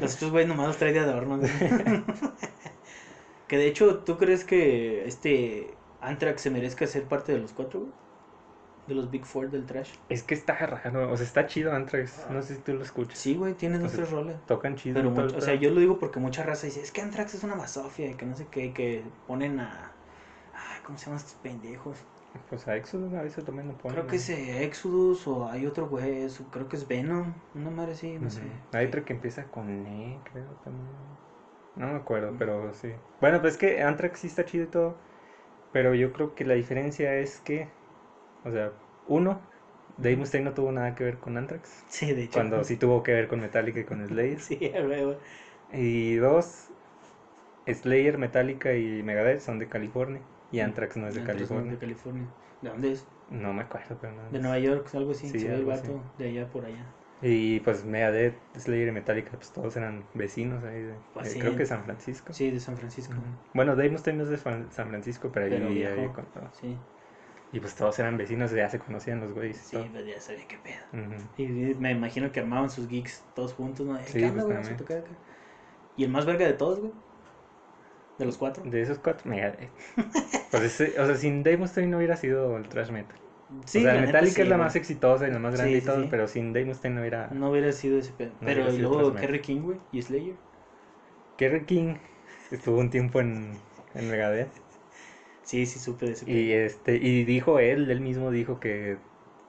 Los otros güey nomás los trae de adorno. que de hecho, ¿tú crees que este Anthrax se merezca ser parte de los cuatro, güey? De los Big Four del trash. Es que está raro, o sea, está chido Anthrax. No sé si tú lo escuchas. Sí, güey, tiene dos, tres rolas. Tocan chido. Pero, mucho- o sea, yo lo digo porque mucha raza dice, es que Anthrax es una basofia y que no sé qué, que ponen a... Ay, ¿Cómo se llaman estos pendejos? Pues a Exodus a veces también lo ponen. Creo que es eh, Exodus o hay otro güey, creo que es Venom, una madre así, no sé. Hay otro que empieza con E, creo también. No me acuerdo, pero sí. Bueno, pues es que Anthrax sí está chido y todo. Pero yo creo que la diferencia es que, o sea, uno, Dave Mustaine no tuvo nada que ver con Anthrax. Sí, de hecho. Cuando sí tuvo que ver con Metallica y con Slayer. Sí, güey. Y dos, Slayer, Metallica y Megadeth son de California. Y Anthrax no es de Anthrax no es California. de California. ¿De dónde es? No me acuerdo, pero no. De Nueva York, algo así. Sí, se ve el vato así. de allá por allá. Y pues Megadeth, Slayer y Metallica, pues todos eran vecinos ahí de, Pues sí. creo que San Francisco. Sí, de San Francisco. Bueno, Dave Mustaine no es de San Francisco, pero, Pero ahí ahí con todo. Sí, Y pues todos eran vecinos, ya se conocían los güeyes. sí, todo. pues ya sabía qué pedo. Y me imagino que armaban sus geeks todos juntos, ¿no? Sí, ¿Qué onda, pues, a tocar acá. Y el más verga de todos, güey. ¿De los cuatro? De esos cuatro, Megadeth. pues ese- o sea, sin Dave Mustaine no hubiera sido el thrash metal. Sí, o sea, Metallica sí, es la más exitosa y la más grande Sí, y todo, pero sin Dave Mustaine no hubiera... No hubiera sido ese pedo. No Pero luego Kerry King, güey, y Slayer. Kerry King estuvo un tiempo en, en Megadeth Sí, sí, supe de ese pedo. y este y dijo él, él mismo dijo que,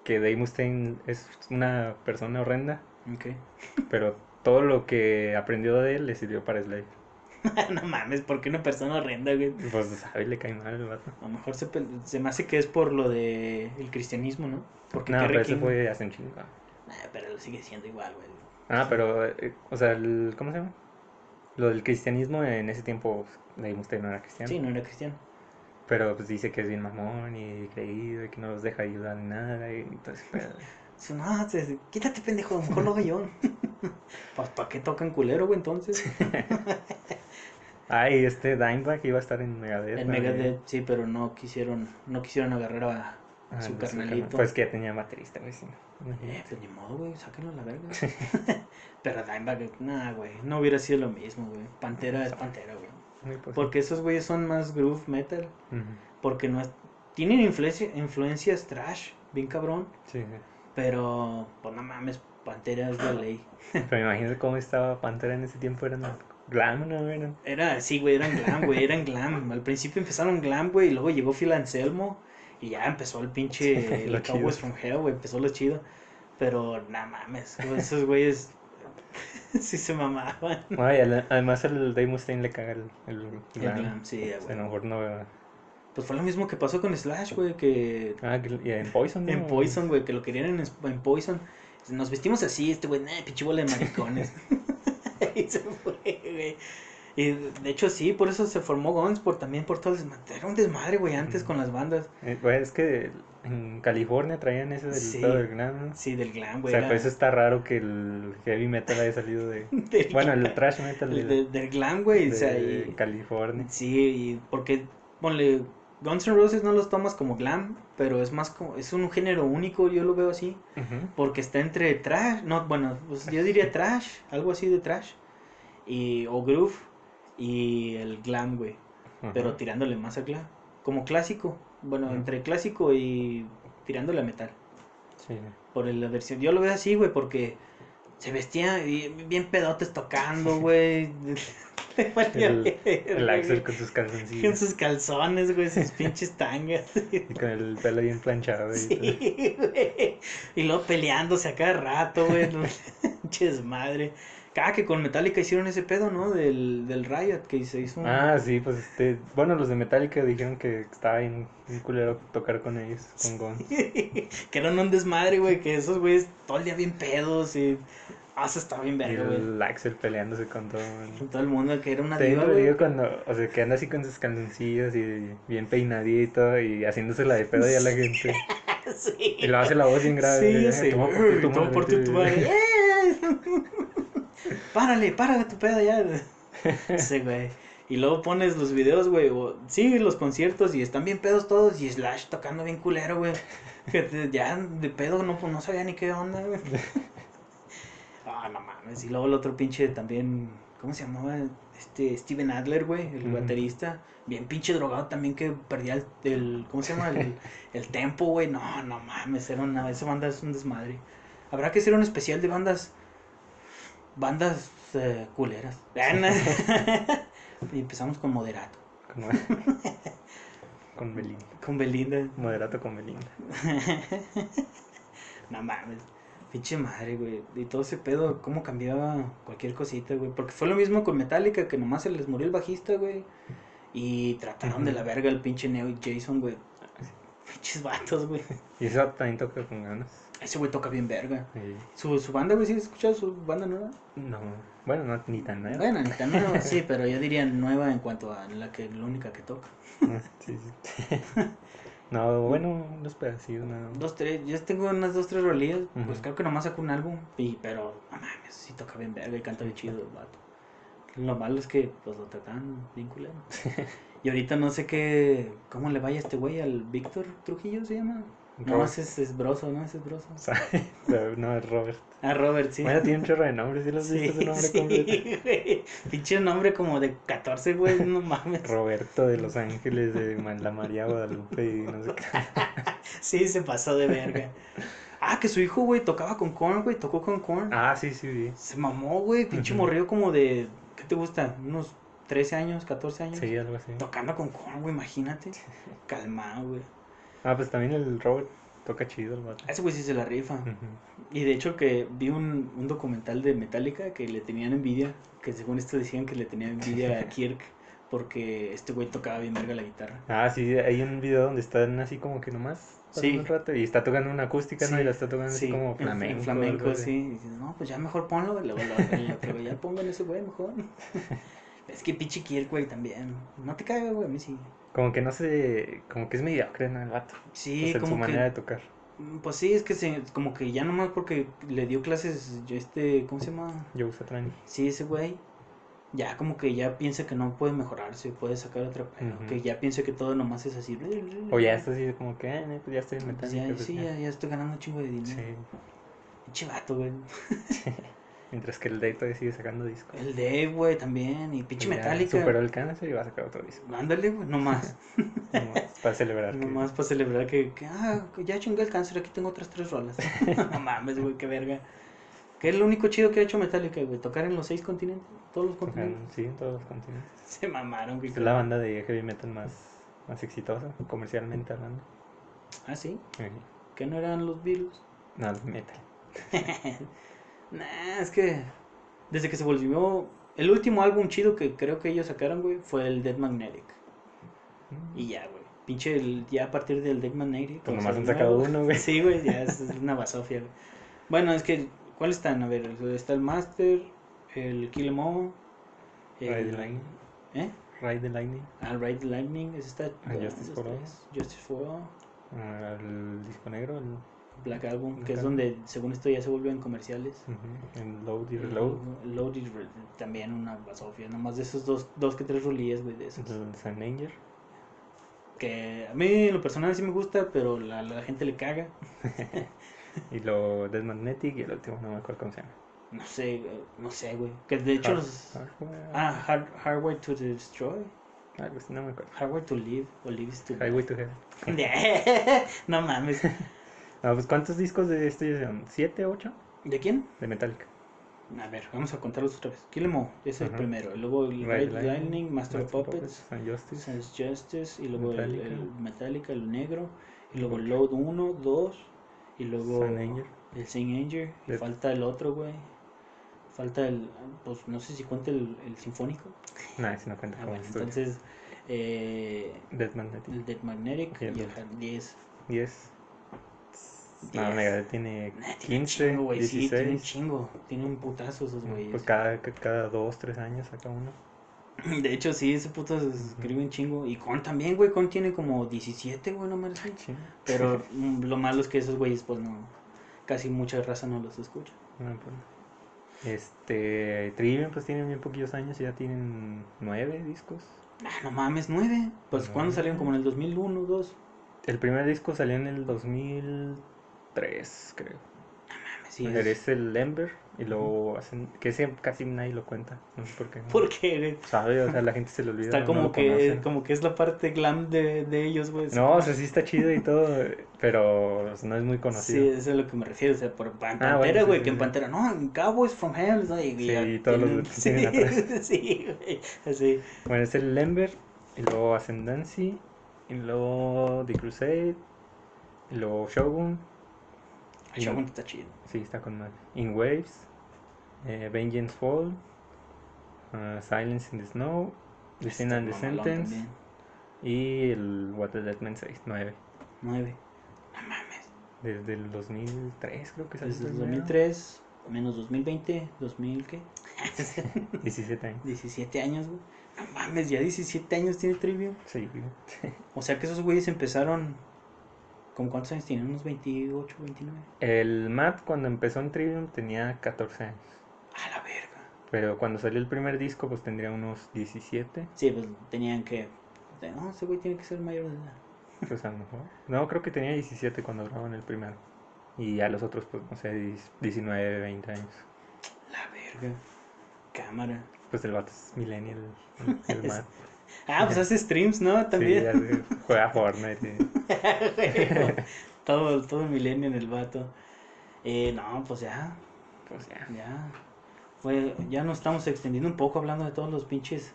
que Dave Mustaine es una persona horrenda, Ok. pero todo lo que aprendió de él le sirvió para Slayer. no mames, ¿por qué una persona horrenda, güey? Pues sabe, le cae mal el vato. A lo mejor se, se me hace que es por lo de el cristianismo, ¿no? Porque No, pero eso fue hace un chingo. Nah, pero lo sigue siendo igual, güey. Ah, pero, eh, o sea, el, ¿cómo se llama? Lo del cristianismo en ese tiempo, Dave Mustaine no era cristiano. Sí, no era cristiano. Pero pues dice que es bien mamón y creído y que no los deja ayudar en nada y todo ese pedo. Dice, No, se- quítate, pendejo, mejor lo hago yo. pues, ¿para qué tocan culero, güey, entonces? Ah, y este Dimebag iba a estar en Megadeth. En. Megadeth, sí, pero no quisieron, no quisieron agarrar a, a Ah, su carnalito. Pues que ya tenía baterista, güey. Sí. Eh, pues ni modo, güey, sáquenlo a la verga. pero Dimebag, nah, güey, no hubiera sido lo mismo, güey. Pantera es Pantera, güey. Posible. Porque esos güeyes son más groove metal. Ujú. Porque no es- tienen influencia, influencias trash, bien cabrón. Sí, sí. Pero, pues no mames, Pantera es de ley. Pero imagínate cómo estaba Pantera en ese tiempo. Eran glam, ¿no? Eran... Era, sí, güey, eran glam, güey, eran glam. Al principio empezaron glam, güey, y luego llegó Phil Anselmo y ya empezó el pinche, Lo el Cowboys from Hell, güey, empezó lo chido. Pero, nada mames, güey, esos güeyes sí se mamaban. Ay, además el Dave Mustaine le caga el, el El glam. glam, sí, O sea, a güey. lo mejor no... Pues fue lo mismo que pasó con Slash, güey, que Ah, que- y en Poison, ¿no? en Poison, güey, que lo querían en, en Poison. Nos vestimos así, este güey, nah, pinche bola de maricones. y se fue, güey. Y de hecho sí, por eso se formó Guns, por también por todo el desmadre. Era un desmadre, güey, antes con las bandas. Eh, güey, es que en California traían ese del Sí. del glam, ¿no? Sí, del glam, O güey. sea, era- por eso está raro que el heavy metal haya salido de... del Bueno, el trash metal de, El de- del glam, güey. o sea, de y- California. sí, y porque, ponle, Guns N' Roses no los tomas como glam, pero es más como, es un género único, yo lo veo así. Porque está entre trash, no, bueno, pues yo diría trash, algo así de trash. Y, o groove y el glam, güey. Pero tirándole más al glam. Como clásico. Bueno, entre clásico y tirándole a metal. Sí. Por la versión. Yo lo veo así, güey, porque se vestía bien, pedotes tocando, güey. El- Axel güey. con sus Con calzoncillos. sus calzones, güey, sus pinches tangas. Y con el pelo bien planchado. y todo. Sí, güey. Y luego peleándose a cada rato, güey. Pinches madre. Cada que con Metallica hicieron ese pedo, ¿no? Del, del Riot, que se hizo un... Ah, sí, pues este. Bueno, los de Metallica dijeron que estaba bien, bien culero tocar con ellos, con Guns. que eran un desmadre, güey. Que esos güeyes todo el día bien pedos y... Ah, eso estaba bien verga, güey. el Axel peleándose con todo. Con todo el mundo, que era una diva, güey. digo cuando, o sea, que anda así con sus calzoncillos y bien peinadito y haciéndose la de pedo ya la gente. Sí. Y lo hace la voz bien grave. Sí, sí. Te voy a partir tu Te voy a partir tu madre. madre. Párale, párale tu pedo ya. Sí, güey. Y luego pones los videos, güey. o- Sí, los conciertos y están bien pedos todos. Y Slash tocando bien culero, güey. Que te- Ya de pedo no, pues, no sabía ni qué onda, güey. Ah, no mames. Y luego el otro pinche también. ¿Cómo se llamaba? Este Steven Adler, güey, el baterista. Bien pinche drogado también que perdía el. el- ¿Cómo se llama? El, el tempo, güey. No, no mames. Era una, esa banda es un desmadre. Habrá que hacer un especial de bandas. Bandas eh, culeras. y empezamos con Moderato. Con Belinda. Con Belinda. Moderato con Belinda. No mames. Pinche madre, güey. Y todo ese pedo, cómo cambiaba cualquier cosita, güey. Porque fue lo mismo con Metallica, que nomás se les murió el bajista, güey. Y trataron de la verga el pinche Neo y Jason, güey. Pinches vatos, güey. Y eso también toca con ganas. Ese güey toca bien verga. Su, su banda, güey, ¿sí has escuchado su banda nueva? No, bueno, no, ni tan nueva. Bueno, ni tan nueva, sí, pero yo diría nueva en cuanto a la que la única que toca. Sí, sí. No, bueno, unos pedacitos, nada. más. Dos, tres, yo tengo unas dos, tres rolillas, pues creo que nomás sacó un álbum, y, pero no mames, sí toca bien verga y canta bien chido el vato. Lo malo es que pues lo tratan bien culero. y ahorita no sé qué, cómo le vaya a este güey, al Víctor Trujillo se llama. No, ese es, es Broso, ¿no? Ese es Broso. No, es Robert. Ah, Robert, sí. Bueno, tiene un chorro de nombres, ¿sí lo has Sí, visto su nombre completo? sí, güey. Pinche nombre como de 14, güey, no mames. Roberto de Los Ángeles, de la María Guadalupe y no sé qué. Sí, se pasó de verga. Ah, que su hijo, güey, tocaba con Korn, güey, tocó con Korn. Ah, sí, sí, vi. Se mamó, güey, pinche morrió como de, ¿qué te gusta? Unos 13 años, 14 años. Sí, algo así. Tocando con Korn, güey, imagínate. Calmado, güey. Ah, pues también el Robert toca chido el vato. Ese güey sí se la rifa. Y de hecho que vi un, un documental de Metallica que le tenían envidia, que según esto decían que le tenían envidia a Kirk porque este güey tocaba bien verga la guitarra. Ah, sí, hay un video donde están así como que nomás Sí. un rato y está tocando una acústica, ¿no? Y la está tocando así Sí, como en- flamenco. En flamenco, sí. Y dices, no, pues ya mejor ponlo. Y luego lo- otro, ya pongan ese güey mejor. es que pinche Kirk, güey, también. No te caga, güey, a mí sí. Como que no sé, como que es mediocre, ¿no? El vato. Sí, en como su que... manera de tocar. Mm, Pues sí, es que se, como que ya nomás porque le dio clases, este, ¿cómo se llama? Joe Satriani. Sí, ese güey, ya como que ya piensa que no puede mejorarse, puede sacar otra, Ujú. que ya piensa que todo nomás es así. O ya está así como que, eh, pues ya estoy en Pues ya, pues sí, ya. estoy ganando un chingo de dinero. Sí. Pinche vato, güey. Mientras que el Dave todavía sigue sacando discos. El Dave, güey, también, y pinche Metallica. Superó el cáncer y va a sacar otro disco. Ándale, güey, nomás. Nomás para celebrar. que- nomás para celebrar que, que, ah, ya chingué el cáncer, aquí tengo otras tres rolas. no mames, güey, qué verga. Que es lo único chido que ha hecho Metallica, güey, tocar en los seis continentes, todos los tocan, continentes. sí, en todos los continentes. Se mamaron, güey. Es la banda de heavy metal más, más exitosa, comercialmente hablando. Ah, sí, Eh, que no eran los Beatles. No, el metal. Nah, es que desde que se volvió. El último álbum chido que creo que ellos sacaron, güey, fue el Dead Magnetic. Mm. Y ya, güey. Pinche, el, ya a partir del Dead Magnetic. Pues nomás han sacado uno, güey. Sí, güey, ya es una basofia, güey. Bueno, es que, ¿cuáles están? A ver, está el Master, el Kill 'Em All, Ride el. the Lightning. ¿Eh? Ride the Lightning. Ah, Ride the Lightning, ese está. Ah, Justice for All. Justice for All. Ah, el disco negro. El, Black Album, Black que es donde, según esto, ya se vuelven comerciales. ujú, el Load y Reload. El Load y Re- también una basofia, nomás de esos dos, dos que tres rolillas, güey, de esos. Sun Anger. Que a mí en lo personal sí me gusta, pero la, la gente le caga. Y lo Dead Magnetic y el último, no me acuerdo cómo se llama. No sé, güey, no sé, güey. Que de hecho Hard- los... Hardware, Ah, hard, Hardware to Destroy. no me acuerdo. Hardware to Live o Lives to Highway to Hell. no mames. Ah, pues ¿cuántos discos de este? ¿Siete, ocho? ¿De quién? De Metallica. A ver, vamos a contarlos otra vez. Kill 'Em All, ese es el Ajá. primero. y Luego el Ride Red the Lightning, Master of Puppets, Sun Justice. Sense Justice, y luego el- Metallica. El, Metallica, el negro, y luego Ok. Load 1, 2, y luego Sun Anger. el Saint Anger, y Dead- falta el otro, güey. Falta el, pues no sé si cuenta el, el sinfónico. Nah, ese no cuenta Ah, bueno, entonces, eh, Dead Magnetic. el Dead Magnetic Y el el otro. Hard 10. 10. No. Megadeth tiene Nah, tiene un 15, chingo, güey, sí, tiene un 16. chingo, tiene un putazo esos güeyes. Pues cada, ca- cada dos, tres años saca uno. De hecho, sí, ese puto se escribe un chingo. Y Con también, güey, Con tiene como 17, güey, no me Sí. Pero mm, lo malo es que esos güeyes, pues no, casi mucha raza no los escucha. No, pues, Este, Trivium pues tienen bien poquillos años y ya tienen nueve discos. Ah, no mames, 9. Pues, ¿cuándo Nueve. salieron? Como en el 2001, 2. El primer disco salió en el 2003, creo. Mames, sí. Es... Es... el Ember y luego hacen, que ese casi nadie lo cuenta, no sé por qué. ¿Por qué, güey? ¿Sabe? O sea, la gente se lo olvida. Está no como lo que, como que es la parte glam de, de ellos, güey. No, o sea, sí está chido y todo, pero no es muy Sí, conocido. eso es a lo que me refiero. O sea, por Pantera, Ah, bueno, sí, güey, sí, que en sí. Pantera, no, en Cowboys from Hell, ¿no? Y, Sí, y todos los tienen- atrás. sí, güey, así. Bueno, es el Ember, y luego Ascendancy, y luego The Crusade, y luego Shogun. Shogun está chido. Sí, está con madre. In Waves, eh, Vengeance Fall, uh, Silence in the Snow, The Sin and the Sentence, también. y el What the Dead Man Says, 9. 9. No mames. Desde el 2003 creo que salió. Desde el primero. 2003, menos 2020, 2000, ¿qué? 17 años. 17 años, güey. No mames, ya 17 años tiene Trivium. Sí, güey. O sea que esos güeyes empezaron. ¿Con cuántos años tienen? ¿Unos 28, 29? El Matt cuando empezó en Trivium tenía 14 años. A la verga. Pero cuando salió el primer disco pues tendría unos 17. Sí, pues tenían que. No, ese güey tiene que ser mayor de edad. Pues a lo mejor. No, creo que tenía 17 cuando grababan el primero. Y a los otros, pues no sé, 19, 20 años. La verga. Cámara. Pues el vato es millennial. El, el man. Ah, pues hace streams, ¿no? Sí, También. sé, juega Fortnite. y- todo, todo milenio en el vato. Eh, no, pues ya, Pues ya. ya. Fue, ya nos estamos extendiendo un poco hablando de todos los pinches,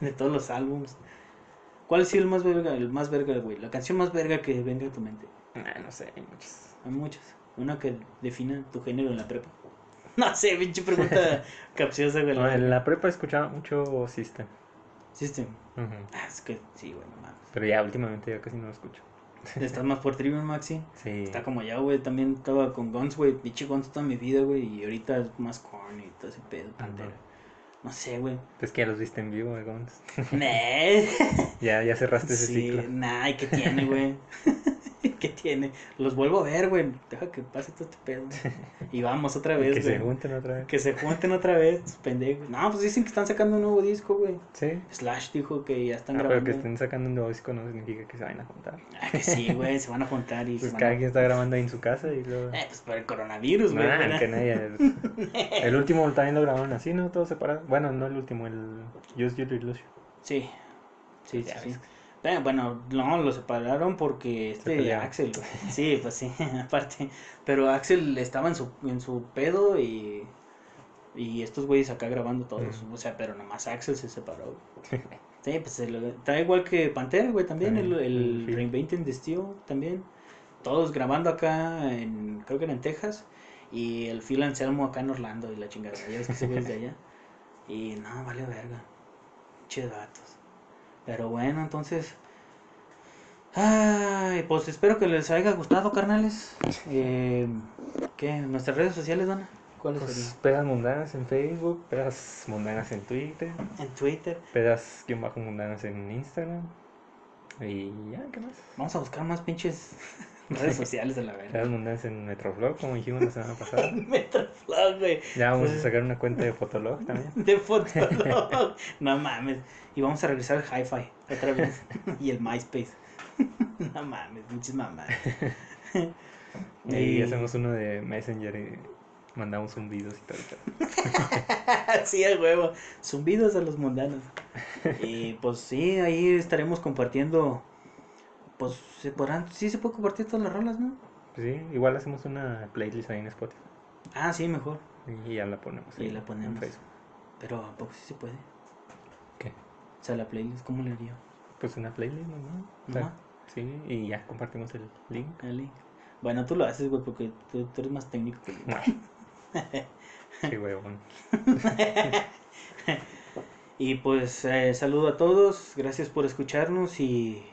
de todos los álbums. ¿Cuál ha sido el más verga, el más verga, güey? La canción más verga que venga a tu mente. Ah, no sé, hay muchos. Hay muchas. Una que defina tu género en la prepa. No sé, pinche pregunta capciosa, güey. No, en la prepa escuchaba mucho System. System. Ujú. Ah, es que sí, güey, no mames. Pero ya últimamente ya casi no lo escucho. Estás más por Trivium, Maxi. Sí. Está como ya, güey. También estaba con Guns, güey. Pinche Guns toda mi vida, güey. Y ahorita es más corny y todo ese pedo, pantera. No sé, güey. Es que ya los viste en vivo, eh, Guns. Nah. Ya, ya cerraste ese Sí, ciclo. nah, ¿y qué tiene, güey? ¿Qué tiene? Los vuelvo a ver, güey. Deja que pase todo este pedo. Y vamos otra vez, que güey. se junten otra vez. Que se junten otra vez, pendejos. No, pues dicen que están sacando un nuevo disco, güey. Sí. Slash dijo que ya están Ah, pero grabando. que estén sacando un nuevo disco no significa que se vayan a juntar. Ah, que sí, güey, se van a juntar y Pues cada a... quien está grabando ahí en su casa y luego. Eh, pues por el coronavirus, güey. Nah, que nadie. El último también lo grabaron así, ¿no? Todos separados. Bueno, no el último, el Just Your Illusion. Sí, sí, sí, Ya sí. Eh, bueno, no, lo separaron porque este. Axel, sí, pues sí, aparte, pero Axel estaba en su, en su pedo y, y estos güeyes acá grabando todos, o sea, pero nomás Axel se separó. Sí, pues se lo- está igual que Pantera, güey, también, el, el el Phil. Reinventing the Steel, también, todos grabando acá, en, creo que era en Texas, y el Phil Anselmo acá en Orlando y la chingada, ya ves que ese güey es de allá, y no, vale verga, che datos. Pero bueno, entonces. Ay, pues espero que les haya gustado, carnales. Eh, ¿Qué? ¿Nuestras redes sociales, Dona? ¿Cuáles Pues serían? pedas mundanas en Facebook, pedas mundanas en Twitter, En Twitter. pedas guion bajo mundanas en Instagram. Y ya, ¿qué más? Vamos a buscar más pinches redes sociales de la verga. Pedas mundanas en Metroflog, como dijimos la semana pasada. Metroflog, güey. Ya vamos a sacar una cuenta de Fotolog también. De Fotolog. no mames. Y vamos a regresar al Hi-Fi otra vez. y el MySpace. no mames, pinches mamás. Y hacemos uno de Messenger y mandamos zumbidos y todo. el pedo. sí, a huevo. Zumbidos a los mundanos. Y pues sí, ahí estaremos compartiendo. Pues se podrán, sí se puede compartir todas las rolas, ¿no? Pues sí, igual hacemos una playlist ahí en Spotify. Ah, sí, mejor. Y ya la ponemos. Y ahí la en ponemos. Facebook. Pero ¿a poco sí se puede? ¿Qué? O sea, la playlist, ¿cómo le haría? Pues una playlist normal. O sea, Ajá. sí, y ya compartimos el link. El link. Bueno, tú lo haces, güey, porque tú, tú eres más técnico que yo. Qué huevón. Y pues eh, saludo a todos, gracias por escucharnos y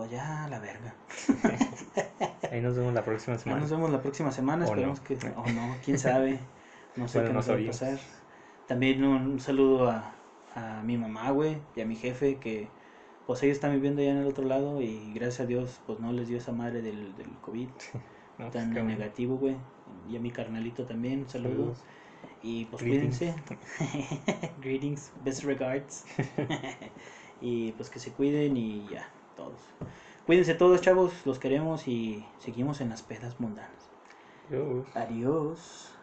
pues ya la verga. Ahí nos vemos la próxima semana. nos vemos la próxima semana, esperemos no. que o no, quién sabe. No sé Bueno, qué no nos va a pasar. También un, saludo a, a mi mamá, güey, y a mi jefe que pues ellos están viviendo allá en el otro lado y gracias a Dios pues no les dio esa madre del, del COVID No, pues, tan bueno. negativo, güey. Y a mi carnalito también, un saludo. Saludos. Y pues Greetings. cuídense. Greetings, best regards. y pues que se cuiden y ya, todos. Cuídense todos, chavos, los queremos y seguimos en las pedas mundanas. Adiós. Adiós.